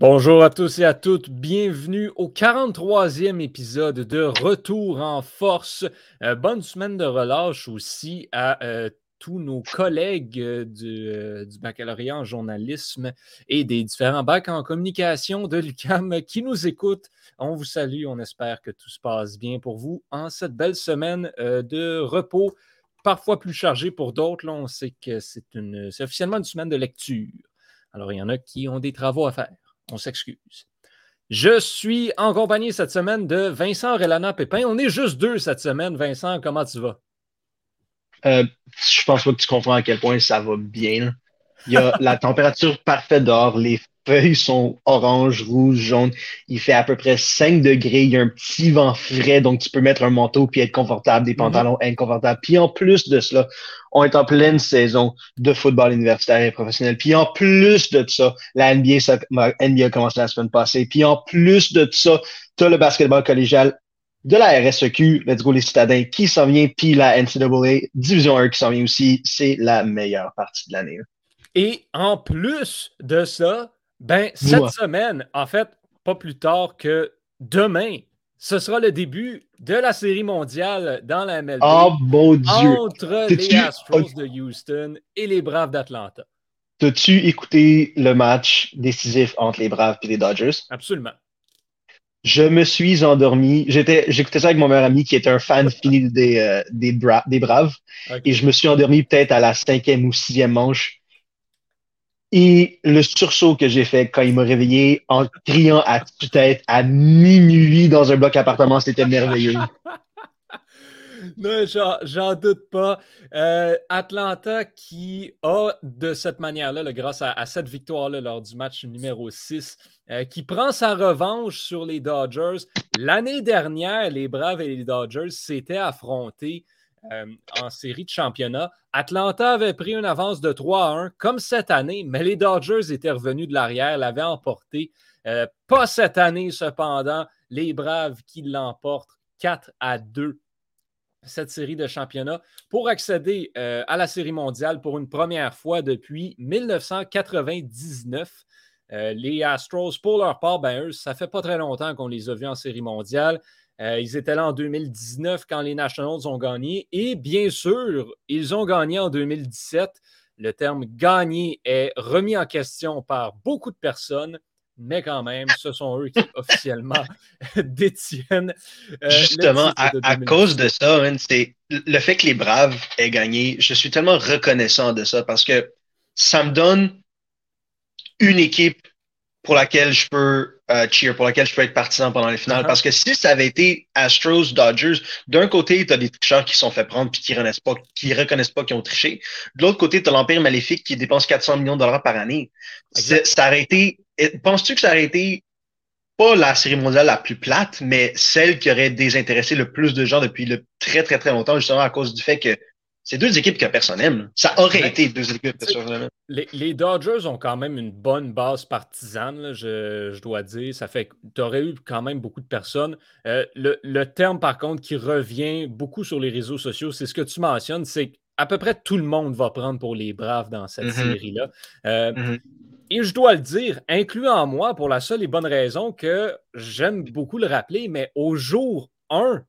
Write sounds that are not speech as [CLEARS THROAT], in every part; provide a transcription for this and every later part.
Bonjour à tous et à toutes, bienvenue au 43e épisode de Retour en force. Euh, bonne semaine de relâche aussi à euh, tous nos collègues euh, du, baccalauréat en journalisme et des différents bacs en communication de l'UCAM qui nous écoutent. On vous salue, on espère que tout se passe bien pour vous en cette belle semaine de repos, parfois plus chargée pour d'autres. On sait que c'est officiellement une semaine de lecture. Alors, il y en a qui ont des travaux à faire on s'excuse. Je suis en compagnie cette semaine de Vincent Relana Pépin. On est juste deux cette semaine. Vincent, comment tu vas? Euh, je pense pas que tu comprends à quel point ça va bien. Il y a la [LAUGHS] température parfaite dehors, les feuilles sont orange, rouge, jaune. Il fait à peu près 5 degrés. Il y a un petit vent frais, donc tu peux mettre un manteau puis être confortable, des mhm. pantalons inconfortables. Puis en plus de cela, on est en pleine saison de football universitaire et professionnel. Puis en plus de ça, la NBA, ça, NBA a commencé la semaine passée. Puis en plus de ça, tu as le basketball collégial de la RSEQ, Let's Go les Citadins, qui s'en vient, puis la NCAA Division 1 qui s'en vient aussi. C'est la meilleure partie de l'année. Et en plus de ça, ben, cette semaine, en fait, pas plus tard que demain, ce sera le début de la série mondiale dans la MLB. Oh mon Dieu! Entre les Astros de Houston et les Braves d'Atlanta. As-tu écouté le match décisif entre les Braves et les Dodgers? Absolument. Je me suis endormi. J'étais, j'écoutais ça avec mon meilleur ami qui est un fan [LAUGHS] fini des, euh, des, Braves. Et je me suis endormi peut-être à la cinquième ou sixième manche. Et le sursaut que j'ai fait quand il m'a réveillé en criant à tue-tête à minuit dans un bloc appartement, c'était merveilleux. [LAUGHS] non, j'en doute pas. Euh, Atlanta qui a de cette manière-là, grâce à, cette victoire-là lors du match numéro 6, euh, qui prend sa revanche sur les Dodgers. L'année dernière, les Braves et les Dodgers s'étaient affrontés euh, en série de championnat. Atlanta avait pris une avance de 3 à 1, comme cette année, mais les Dodgers étaient revenus de l'arrière, l'avaient emporté. Euh, pas cette année, cependant. Les Braves qui l'emportent 4 à 2 cette série de championnat pour accéder euh, à la série mondiale pour une première fois depuis 1999. les Astros, pour leur part, ben, eux, ça fait pas très longtemps qu'on les a vus en série mondiale. Euh, ils étaient là en 2019 quand les Nationals ont gagné. Et bien sûr, ils ont gagné en 2017. Le terme gagner est remis en question par beaucoup de personnes, mais quand même, ce sont eux qui [LAUGHS] officiellement [LAUGHS] détiennent. Euh, Justement, à, cause de ça, c'est le fait que les Braves aient gagné. Je suis tellement reconnaissant de ça parce que ça me donne une équipe pour laquelle je peux euh, cheer, pour laquelle je peux être partisan pendant les finales. Uh-huh. Parce que si ça avait été Astros, Dodgers, d'un côté, tu as des tricheurs qui sont fait prendre puis qui reconnaissent pas, qui reconnaissent pas qu'ils ont triché. De l'autre côté, tu as l'Empire maléfique qui dépense 400 millions de dollars par année. Ça aurait été, penses-tu que ça aurait été pas la série mondiale la plus plate, mais celle qui aurait désintéressé le plus de gens depuis le très, très, très longtemps, justement à cause du fait que c'est deux équipes que personne n'aime. Ça aurait été deux équipes que personne les, les, Dodgers ont quand même une bonne base partisane, je, dois dire. Ça fait que tu aurais eu quand même beaucoup de personnes. Euh, le, terme, par contre, qui revient beaucoup sur les réseaux sociaux, c'est ce que tu mentionnes, c'est qu'à peu près tout le monde va prendre pour les Braves dans cette mm-hmm. série-là. Euh, mm-hmm. Et je dois le dire, incluant moi, pour la seule et bonne raison que j'aime beaucoup le rappeler, mais au jour 1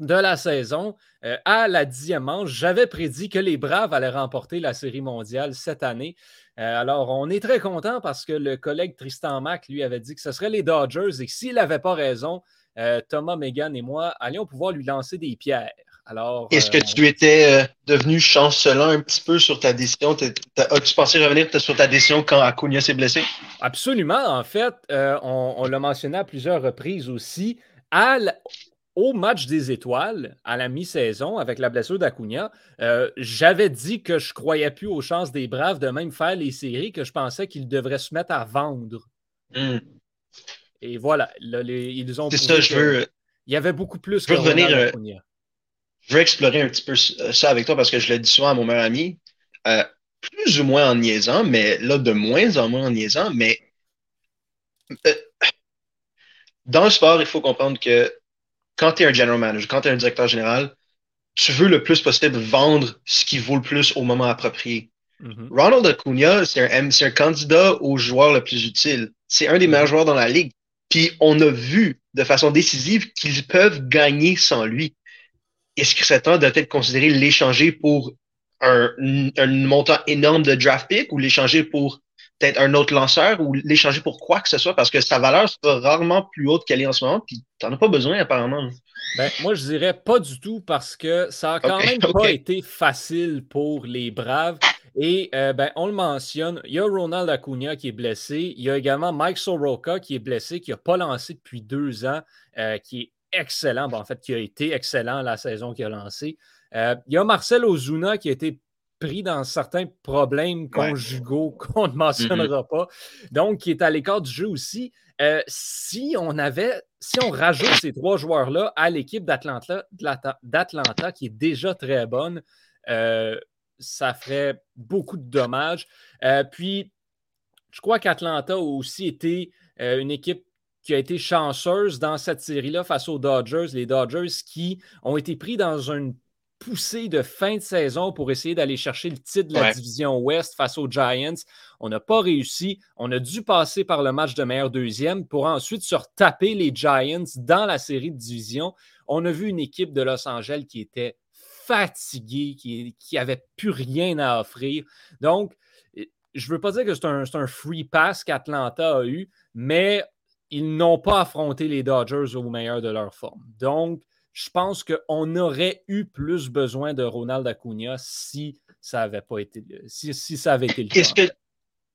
de la saison, euh, à la dixième manche, j'avais prédit que les Braves allaient remporter la Série mondiale cette année. Euh, alors, on est très content parce que le collègue Tristan Mack, lui, avait dit que ce serait les Dodgers et que s'il n'avait pas raison, euh, Thomas, Megan et moi allions pouvoir lui lancer des pierres. Alors, Est-ce que tu étais devenu chancelant un petit peu sur ta décision? As-tu pensé revenir sur ta décision quand Acuna s'est blessé? Absolument. En fait, on, on l'a mentionné à plusieurs reprises aussi. À au match des étoiles, à la mi-saison, avec la blessure d'Acuna, euh, j'avais dit que je croyais plus aux chances des Braves de même faire les séries, que je pensais qu'ils devraient se mettre à vendre. Hmm. Et voilà, ils ont. C'est ça, je veux. Il y avait beaucoup plus je veux revenir, euh, Je veux explorer un petit peu ça avec toi parce que je le dis souvent à mon meilleur ami, euh, plus ou moins en niaisant, mais là, de moins en moins en niaisant, mais dans le sport, il faut comprendre que quand tu es un general manager, quand tu es un directeur général, tu veux le plus possible vendre ce qui vaut le plus au moment approprié. Mm-hmm. Ronald Acuna, c'est un, un, candidat au joueur le plus utile. C'est un des meilleurs mm-hmm. joueurs dans la ligue. Puis on a vu de façon décisive qu'ils peuvent gagner sans lui. Est-ce que c'est temps de peut-être considérer l'échanger pour un, un, montant énorme de draft pick ou l'échanger pour peut-être un autre lanceur ou l'échanger pour quoi que ce soit parce que sa valeur sera rarement plus haute qu'elle est en ce moment puis t'en as pas besoin apparemment. Ben, moi, je dirais pas du tout parce que ça a quand même [LAUGHS] pas été facile pour les Braves. Et euh, ben, on le mentionne, il y a Ronald Acuna qui est blessé. Il y a également Mike Soroka qui est blessé, qui n'a pas lancé depuis deux ans, euh, qui est excellent. en fait, qui a été excellent la saison qu'il a lancé. Euh, il y a Marcel Ozuna qui a été pris dans certains problèmes conjugaux [LAUGHS] qu'on ne mentionnera mm-hmm. pas, donc qui est à l'écart du jeu aussi. si on avait, si on rajoute ces trois joueurs-là à l'équipe d'Atlanta, qui est déjà très bonne, ça ferait beaucoup de dommages. Euh, puis, je crois qu'Atlanta a aussi été euh, une équipe qui a été chanceuse dans cette série-là face aux Dodgers. Les Dodgers qui ont été pris dans une poussée de fin de saison pour essayer d'aller chercher le titre de la division Ouest face aux Giants. On n'a pas réussi. On a dû passer par le match de meilleur deuxième pour ensuite se retaper les Giants dans la série de division. On a vu une équipe de Los Angeles qui était fatigué, qui n'avait plus rien à offrir. Donc, je ne veux pas dire que c'est un, free pass qu'Atlanta a eu, mais ils n'ont pas affronté les Dodgers au meilleur de leur forme. Donc, je pense qu'on aurait eu plus besoin de Ronald Acuna si ça avait pas été si, ça avait été le cas. Est-ce que,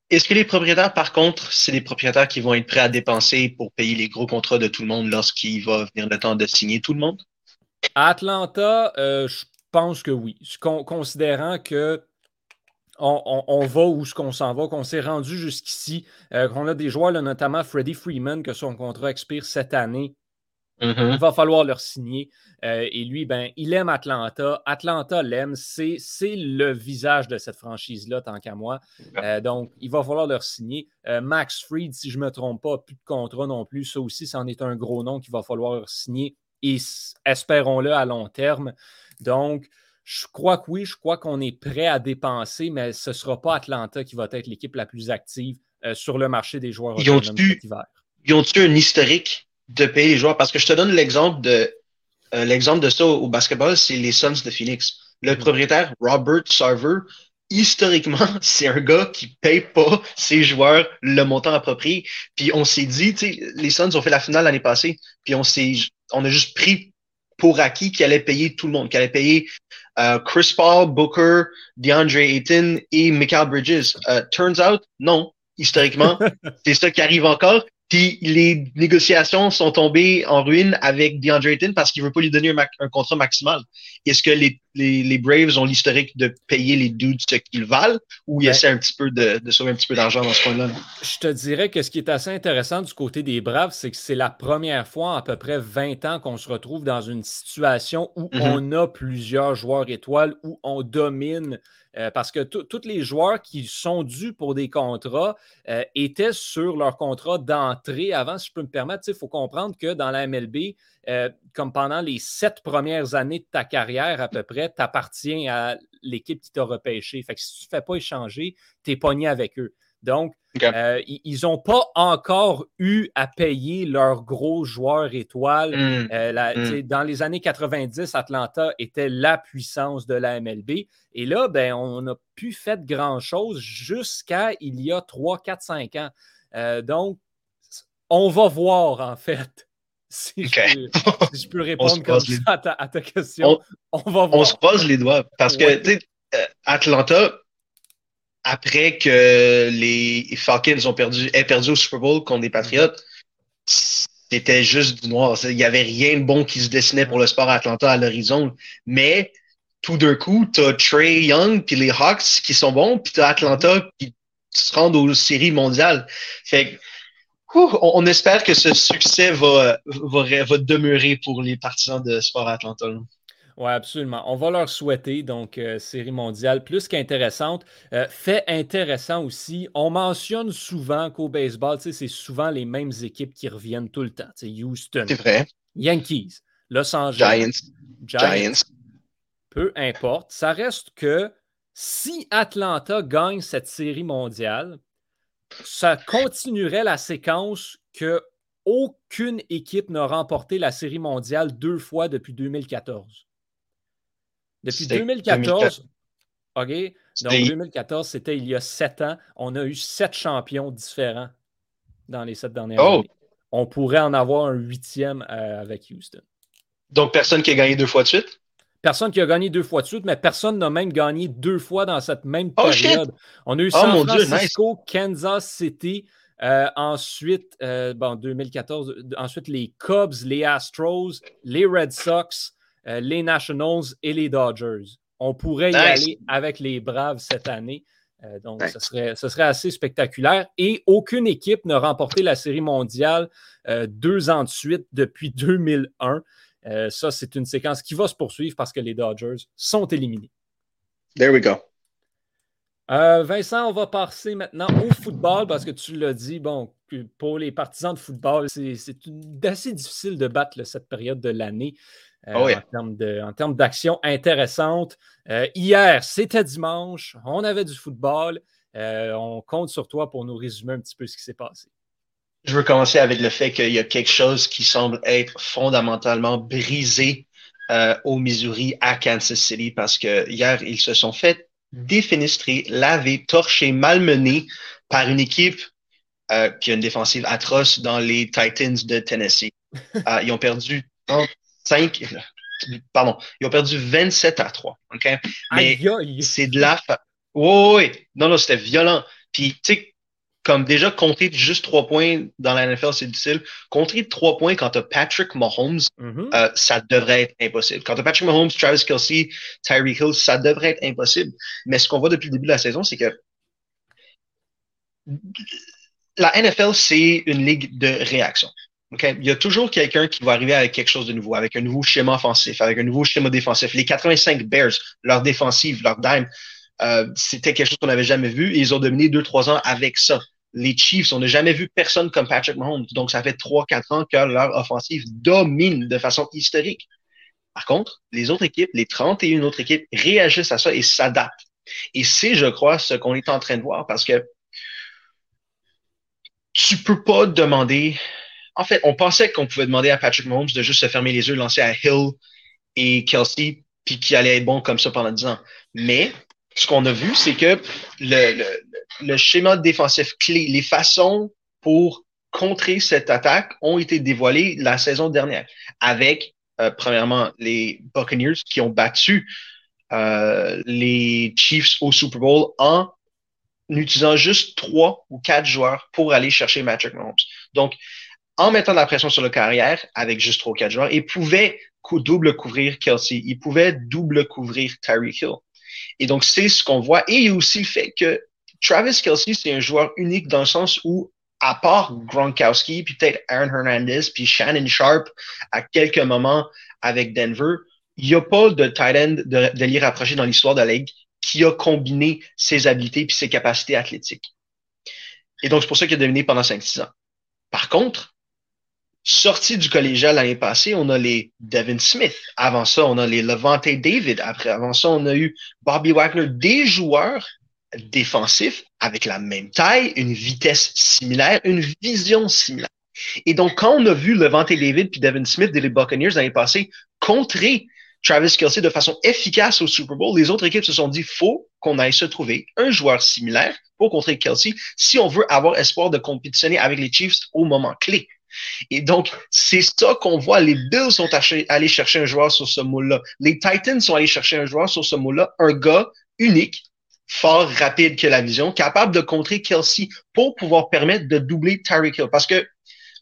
est que les propriétaires, par contre, c'est les propriétaires qui vont être prêts à dépenser pour payer les gros contrats de tout le monde lorsqu'il va venir le temps de signer tout le monde? Atlanta, euh, je pense que oui. considérant que on, va où ce qu'on s'en va, qu'on s'est rendu jusqu'ici, euh, qu'on a des joueurs, notamment Freddie Freeman, que son contrat expire cette année. Mm-hmm. Il va falloir leur signer. Euh, et lui, ben, il aime Atlanta. Atlanta l'aime. C'est, le visage de cette franchise-là, tant qu'à moi. Euh, donc, il va falloir leur signer. Max Fried, si je ne me trompe pas, plus de contrat non plus. Ça aussi, c'en est un gros nom qu'il va falloir signer. Et espérons-le à long terme. Donc, je crois que oui, je crois qu'on est prêt à dépenser, mais ce ne sera pas Atlanta qui va être l'équipe la plus active euh, sur le marché des joueurs ils ont Ils ont un historique? De payer les joueurs? Parce que je te donne l'exemple de euh, l'exemple de ça au, basketball, c'est les Suns de Phoenix. Le mm-hmm. propriétaire, Robert Sarver, historiquement, [LAUGHS] c'est un gars qui paye pas ses joueurs le montant approprié. Puis on s'est dit, les Suns ont fait la finale l'année passée, puis on s'est, on a juste pris pour acquis qui allait payer tout le monde, qui allait payer euh, Chris Paul, Booker, DeAndre Ayton et Michael Bridges. Uh, turns out, non. Historiquement, [LAUGHS] c'est ça qui arrive encore. Puis les négociations sont tombées en ruine avec DeAndre Ayton parce qu'il veut pas lui donner un, contrat maximal. Est-ce que les, les, Braves ont l'historique de payer les dudes ce qu'ils valent ou ils essaient un petit peu de, de sauver un petit peu d'argent dans ce point là Je te dirais que ce qui est assez intéressant du côté des Braves, c'est que c'est la première fois en à peu près 20 ans qu'on se retrouve dans une situation où mm-hmm. on a plusieurs joueurs étoiles, où on domine euh, parce que tous les joueurs qui sont dus pour des contrats euh, étaient sur leur contrat d'entrée avant, si je peux me permettre. Il faut comprendre que dans la MLB, euh, comme pendant les sept premières années de ta carrière à peu près, tu appartiens à l'équipe qui t'a repêché. Fait que si tu ne fais pas échanger, tu es pogné avec eux. Donc, euh, ils n'ont pas encore eu à payer leurs gros joueurs étoiles. Hmm. Euh, hmm. Dans les années 90, Atlanta était la puissance de la MLB. Et là, ben, on n'a plus fait grand-chose jusqu'à il y a 3, 4, 5 ans. Euh, donc, on va voir, en fait. [LAUGHS] Si, je, peux, [LAUGHS] répondre comme ça à, ta, question, on, va voir. On se pose les doigts parce que Atlanta, après que les Falcons ont perdu, aient perdu au Super Bowl contre les Patriots, c'était juste du noir. Il n'y avait rien de bon qui se dessinait pour le sport Atlanta à l'horizon. Mais tout d'un coup, tu as Trey Young puis les Hawks qui sont bons, puis tu as Atlanta qui se rendent aux séries mondiales. Fait on, espère que ce succès va, va, va demeurer pour les partisans de sport Atlanta. Oui, absolument. On va leur souhaiter, donc, euh, série mondiale plus qu'intéressante. Euh, fait intéressant aussi, on mentionne souvent qu'au baseball, c'est souvent les mêmes équipes qui reviennent tout le temps. Houston, Yankees, Los Angeles, Giants, Giants. Peu importe. Ça reste que Si Atlanta gagne cette série mondiale, ça continuerait la séquence que aucune équipe n'a remporté la série mondiale deux fois depuis 2014. Depuis 2014, OK? Donc 2014, c'était il y a sept ans. On a eu sept champions différents dans les sept dernières oh! années. On pourrait en avoir un huitième euh, avec Houston. Donc personne qui a gagné deux fois de suite? Personne qui a gagné deux fois de suite, mais personne n'a même gagné deux fois dans cette même oh, période. On a eu oh, San Francisco, Kansas City, euh, ensuite, euh, bon, 2014, ensuite les Cubs, les Astros, les Red Sox, euh, les Nationals et les Dodgers. On pourrait y aller avec les Braves cette année. donc, ce, serait, ce serait assez spectaculaire. Et aucune équipe n'a remporté la Série mondiale deux ans de suite depuis [LAUGHS] 2001. ça, c'est une séquence qui va se poursuivre parce que les Dodgers sont éliminés. There we go. Euh, Vincent, on va passer maintenant au football parce que tu l'as dit, bon, pour les partisans de football, c'est assez difficile de battre cette période de l'année euh, ah en termes d'action intéressante. Euh, hier, c'était dimanche, on avait du football. on compte sur toi pour nous résumer un petit peu ce qui s'est passé. Je veux commencer avec le fait qu'il y a quelque chose qui semble être fondamentalement brisé au Missouri à Kansas City parce que hier, ils se sont fait défenestré, lavé, torché, malmené par une équipe euh, qui a une défensive atroce dans les Titans de Tennessee. [LAUGHS] Euh, ils ont perdu 5, pardon, ils ont perdu 27 à 3. OK? Mais c'est de la. Oui, oui, non, non, c'était violent. Puis, tu sais, comme déjà compter juste trois points dans la NFL, c'est difficile. Compter trois points quand tu as Patrick Mahomes, mm-hmm. euh, ça devrait être impossible. Quand tu as Patrick Mahomes, Travis Kelsey, Tyreek Hill, ça devrait être impossible. Mais ce qu'on voit depuis le début de la saison, c'est que la NFL, c'est une ligue de réaction. Okay? Il y a toujours quelqu'un qui va arriver avec quelque chose de nouveau, avec un nouveau schéma offensif, avec un nouveau schéma défensif. Les 85 Bears, leur défensive, leur dime, euh, c'était quelque chose qu'on n'avait jamais vu et ils ont dominé deux, trois ans avec ça. Les Chiefs, on n'a jamais vu personne comme Patrick Mahomes. Donc, ça fait trois, quatre ans que leur offensive domine de façon historique. Par contre, les autres équipes, les 31 autres équipes réagissent à ça et s'adaptent. Et c'est, je crois, ce qu'on est en train de voir parce que tu peux pas demander. En fait, on pensait qu'on pouvait demander à Patrick Mahomes de juste se fermer les yeux, lancer à Hill et Kelsey, puis qu'il allait être bon comme ça pendant 10 ans. Mais ce qu'on a vu, c'est que le, schéma défensif clé, les façons pour contrer cette attaque ont été dévoilées la saison dernière avec, euh, premièrement, les Buccaneers qui ont battu euh, les Chiefs au Super Bowl en utilisant juste trois ou quatre joueurs pour aller chercher Patrick Mahomes. Donc, en mettant de la pression sur le carrière avec juste trois ou quatre joueurs, ils pouvaient double couvrir Kelsey, ils pouvaient double couvrir Tyreek Hill. Et donc, c'est ce qu'on voit. Et il y a aussi le fait que Travis Kelsey, c'est un joueur unique dans le sens où, à part Gronkowski, puis peut-être Aaron Hernandez, puis Shannon Sharp à quelques moments avec Denver, il n'y a pas de tight end de, de dans l'histoire de la Ligue qui a combiné ses habiletés puis ses capacités athlétiques. Et donc, c'est pour ça qu'il a dominé pendant 5-6 ans. Par contre, sorti du collégial l'année passée, on a les Devin Smith. Avant ça, on a les Levante David. Après, avant ça, on a eu Bobby Wagner, des joueurs défensifs avec la même taille, une vitesse similaire, une vision similaire. Et donc, quand on a vu Levante David puis Devin Smith des Buccaneers l'année passée contrer Travis Kelsey de façon efficace au Super Bowl, les autres équipes se sont dit, faut qu'on aille se trouver un joueur similaire pour contrer Kelsey si on veut avoir espoir de compétitionner avec les Chiefs au moment clé. Et donc, c'est ça qu'on voit. Les Bills sont allés chercher un joueur sur ce moule-là. Les Titans sont allés chercher un joueur sur ce moule-là, un gars unique, fort rapide que la vision, capable de contrer Kelsey pour pouvoir permettre de doubler Tyreek Hill. Parce que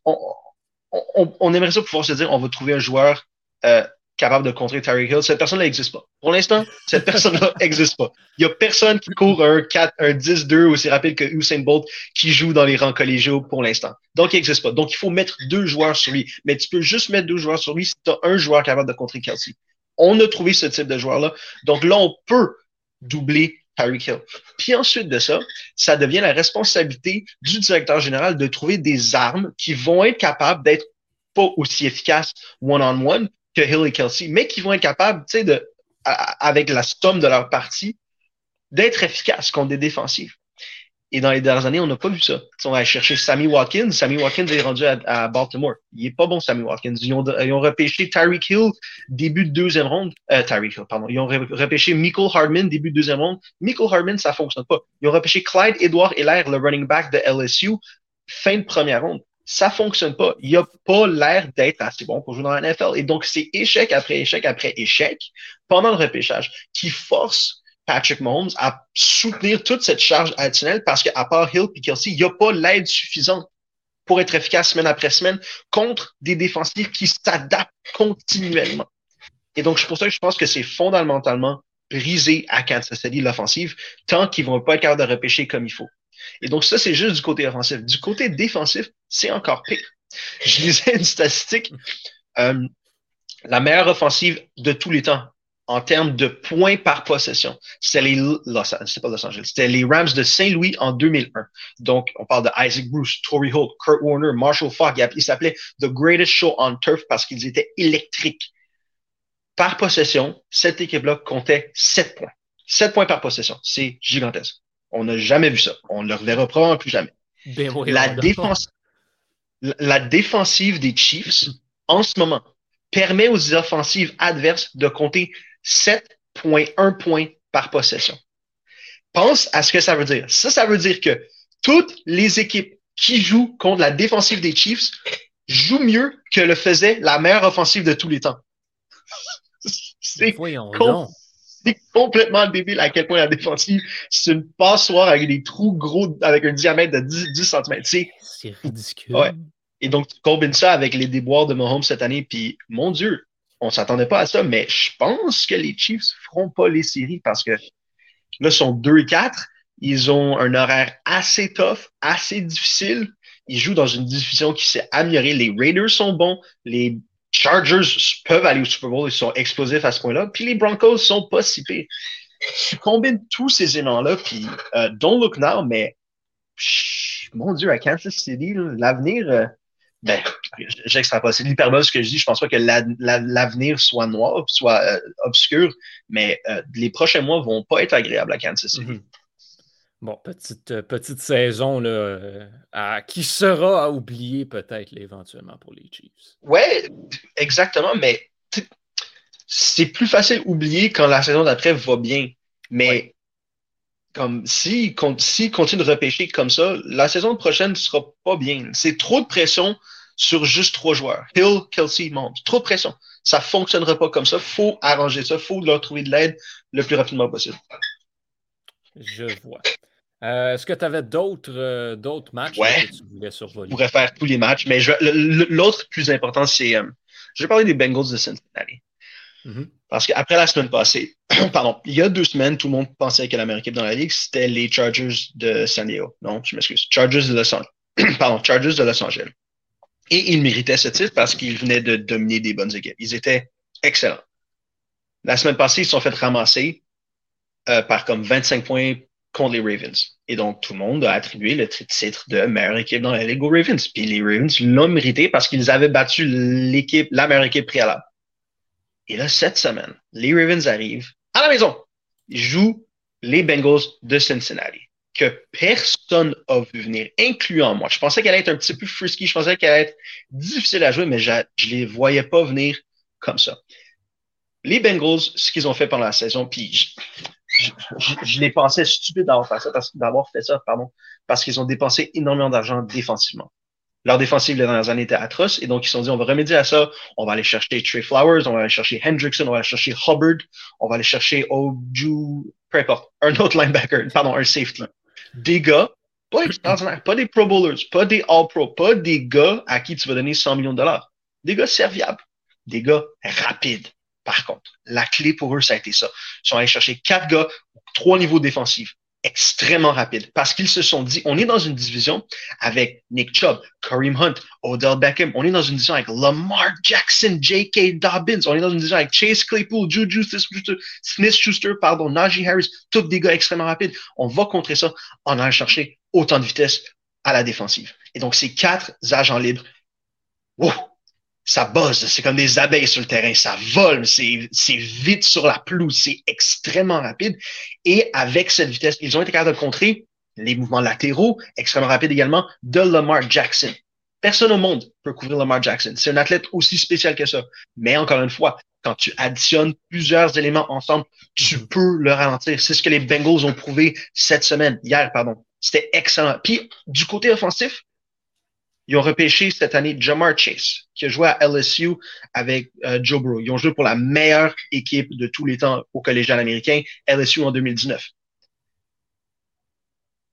on, aimerait ça pouvoir se dire, on va trouver un joueur euh, capable de contrer Tyreek Hill. Cette personne-là n'existe pas. Pour l'instant, cette personne-là [LAUGHS] n'existe pas. Il n'y a personne qui court un 4, un 10-2 aussi rapide que Usain Bolt qui joue dans les rangs collégiaux pour l'instant. Donc, il n'existe pas. Donc, il faut mettre deux joueurs sur lui. Mais tu peux juste mettre deux joueurs sur lui si tu as un joueur capable de contrer Kelsey. On a trouvé ce type de joueur-là. Donc là, on peut doubler Tyreek Hill. Puis ensuite de ça, ça devient la responsabilité du directeur général de trouver des armes qui vont être capables d'être pas aussi efficaces one-on-one, que Hill et Kelsey, mais qui vont être capables, tu sais, de, avec la somme de leur partie, d'être efficace contre des défensives. Et dans les dernières années, on n'a pas vu ça. On va chercher Sammy Watkins. Sammy Watkins est rendu à, Baltimore. Il est pas bon, Sammy Watkins. Ils ont, ils ont repêché Tyreek Hill, début de deuxième ronde. Euh, Tyreek Hill, pardon. Ils ont repêché Michael Hardman, début de deuxième ronde. Michael Hardman, ça fonctionne pas. Ils ont repêché Clyde Edward Hilaire, le running back de LSU, fin de première ronde. Ça fonctionne pas. Il a pas l'air d'être assez bon pour jouer dans la NFL. Et donc, c'est échec après échec après échec pendant le repêchage qui force Patrick Mahomes à soutenir toute cette charge additionnelle parce qu'à part Hill et Kelsey, il n'y a pas l'aide suffisante pour être efficace semaine après semaine contre des défensifs qui s'adaptent continuellement. Et donc, c'est pour ça que je pense que c'est fondamentalement brisé à Kansas City l'offensive tant qu'ils vont pas être capables de repêcher comme il faut. Et donc, ça, c'est juste du côté offensif. Du côté défensif, c'est encore pire. Je lisais une statistique. Euh, la meilleure offensive de tous les temps en termes de points par possession. C'était les Los, Angeles, c'était les Rams de Saint-Louis en 2001. Donc, on parle de Isaac Bruce, Torrey Holt, Kurt Warner, Marshall Falk. Il s'appelait The Greatest Show on Turf parce qu'ils étaient électriques. Par possession, cette équipe-là comptait 7 points. 7 points par possession. C'est gigantesque. On n'a jamais vu ça. On ne le reverra probablement plus jamais. Ben la, défense, la défensive des Chiefs, en ce moment, permet aux offensives adverses de compter 7.1 points par possession. Pense à ce que ça veut dire. Ça, ça veut dire que toutes les équipes qui jouent contre la défensive des Chiefs jouent mieux que le faisait la meilleure offensive de tous les temps. [LAUGHS] C'est complètement débile à quel point la défensive, c'est une passoire avec des trous gros avec un diamètre de 10, 10 cm. C'est ridicule. Ouais. Et donc, tu combines ça avec les déboires de Mahomes cette année, puis mon Dieu, on s'attendait pas à ça, mais je pense que les Chiefs feront pas les séries parce que là, ils sont 2 et 4. Ils ont un horaire assez tough, assez difficile. Ils jouent dans une division qui s'est améliorée. Les Raiders sont bons. Les Chargers peuvent aller au Super Bowl. Ils sont explosifs à ce point-là. Puis les Broncos sont pas si pires. Tu combines tous ces éléments-là, puis euh, don't look now, mais mon Dieu, à Kansas City, l'avenir, euh, ben, j'extrapole. C'est l'hyperbole ce que je dis. Je pense pas que l'avenir soit noir, soit euh, obscur, mais les prochains mois vont pas être agréables à Kansas City. Mhm. Bon, petite, euh, petite saison là, à, qui sera à oublier peut-être éventuellement pour les Chiefs. Ouais, exactement, mais c'est plus facile d'oublier quand la saison d'après va bien. Mais comme si, si continue de repêcher comme ça, la saison prochaine ne sera pas bien. C'est trop de pression sur juste trois joueurs. Hill, Kelsey, Mond. Trop de pression. Ça fonctionnera pas comme ça. Faut arranger ça. Faut leur trouver de l'aide le plus rapidement possible. Je vois. Euh, est-ce que tu avais d'autres euh, d'autres matchs que tu voulais survoler? Je pourrais faire tous les matchs, mais l'autre plus important, c'est. Euh, je vais parler des Bengals de Cincinnati. Mm-hmm. Parce qu'après la semaine passée, [CLEARS THROAT] pardon, il y a deux semaines, tout le monde pensait que la meilleure équipe dans la ligue, c'était les Chargers de San Diego. Non, je m'excuse. Chargers de Los Angeles. [CLEARS THROAT] pardon, Chargers de Los Angeles. Et ils méritaient ce titre parce qu'ils venaient de dominer des bonnes équipes. Ils étaient excellents. La semaine passée, ils se sont fait ramasser euh, par comme 25 points contre les Ravens. Et donc, tout le monde a attribué le titre de meilleure équipe dans la Ligue aux Ravens. Puis les Ravens l'ont mérité parce qu'ils avaient battu l'équipe, la meilleure équipe préalable. Et là, cette semaine, les Ravens arrivent à la maison. Ils jouent les Bengals de Cincinnati, que personne n'a vu venir, incluant moi. Je pensais qu'elle allait être un petit peu frisky, je pensais qu'elle allait être difficile à jouer, mais je ne les voyais pas venir comme ça. Les Bengals, ce qu'ils ont fait pendant la saison, puis je, les pensais stupides d'avoir fait ça, d'avoir fait ça, pardon, parce qu'ils ont dépensé énormément d'argent défensivement. Leur défensive les dernières années était atroce et donc ils se sont dit on va remédier à ça. On va aller chercher Trey Flowers, on va aller chercher Hendrickson, on va aller chercher Hubbard, on va aller chercher Oju, peu importe, un autre linebacker, pardon, un safety. Des gars, pas extraordinaires, pas des Pro Bowlers, pas des All-Pro, pas des gars à qui tu vas donner 100 millions de dollars. Des gars serviables, des gars rapides. Par contre, la clé pour eux, ça a été ça. Ils sont allés chercher quatre gars, trois niveaux défensifs extrêmement rapide parce qu'ils se sont dit, on est dans une division avec Nick Chubb, Kareem Hunt, Odell Beckham, on est dans une division avec Lamar Jackson, J.K. Dobbins, on est dans une division avec Chase Claypool, Juju Smith-Schuster, pardon, Najee Harris, tous des gars extrêmement rapides. On va contrer ça en allant chercher autant de vitesse à la défensive. Et donc, ces quatre agents libres, wow, ça buzz, c'est comme des abeilles sur le terrain, ça vole, c'est vite sur la pelouse, c'est extrêmement rapide. Et avec cette vitesse, ils ont été capables de contrer les mouvements latéraux, extrêmement rapides également, de Lamar Jackson. Personne au monde peut couvrir Lamar Jackson. C'est un athlète aussi spécial que ça. Mais encore une fois, quand tu additionnes plusieurs éléments ensemble, tu mm-hmm. peux le ralentir. C'est ce que les Bengals ont prouvé cette semaine, hier, pardon. C'était excellent. Puis, du côté offensif, ils ont repêché cette année Jamar Chase, qui a joué à LSU avec euh, Joe Burrow. Ils ont joué pour la meilleure équipe de tous les temps au collégial américain, LSU en 2019.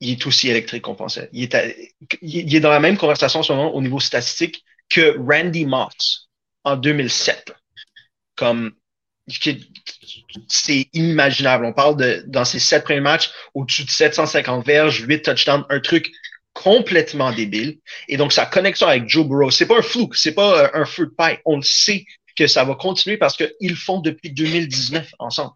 Il est aussi électrique qu'on pensait. Il est, dans la même conversation en ce moment au niveau statistique que Randy Moss en 2007. Comme c'est inimaginable. On parle dans ses sept premiers matchs, au-dessus de 750 verges, 8 touchdowns, un truc complètement débile. Et donc, sa connexion avec Joe Burrow, c'est pas un flou, c'est pas euh, un feu de paille. On le sait que ça va continuer parce qu'ils font depuis 2019 ensemble.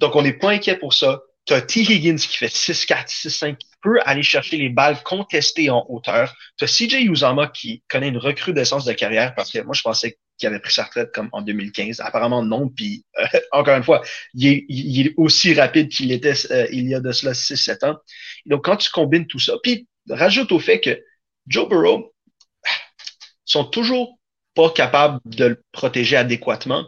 Donc, on n'est pas inquiet pour ça. Tu as T. Higgins qui fait 6-4, 6-5, qui peut aller chercher les balles contestées en hauteur. Tu as CJ Uzama qui connaît une recrudescence de carrière parce que moi, je pensais qu'il avait pris sa retraite comme en 2015. Apparemment, non. Puis, euh, [LAUGHS] encore une fois, il est, il est aussi rapide qu'il était euh, il y a de cela 6-7 ans. Donc, quand tu combines tout ça, puis rajoute au fait que Joe Burrow sont toujours pas capables de le protéger adéquatement,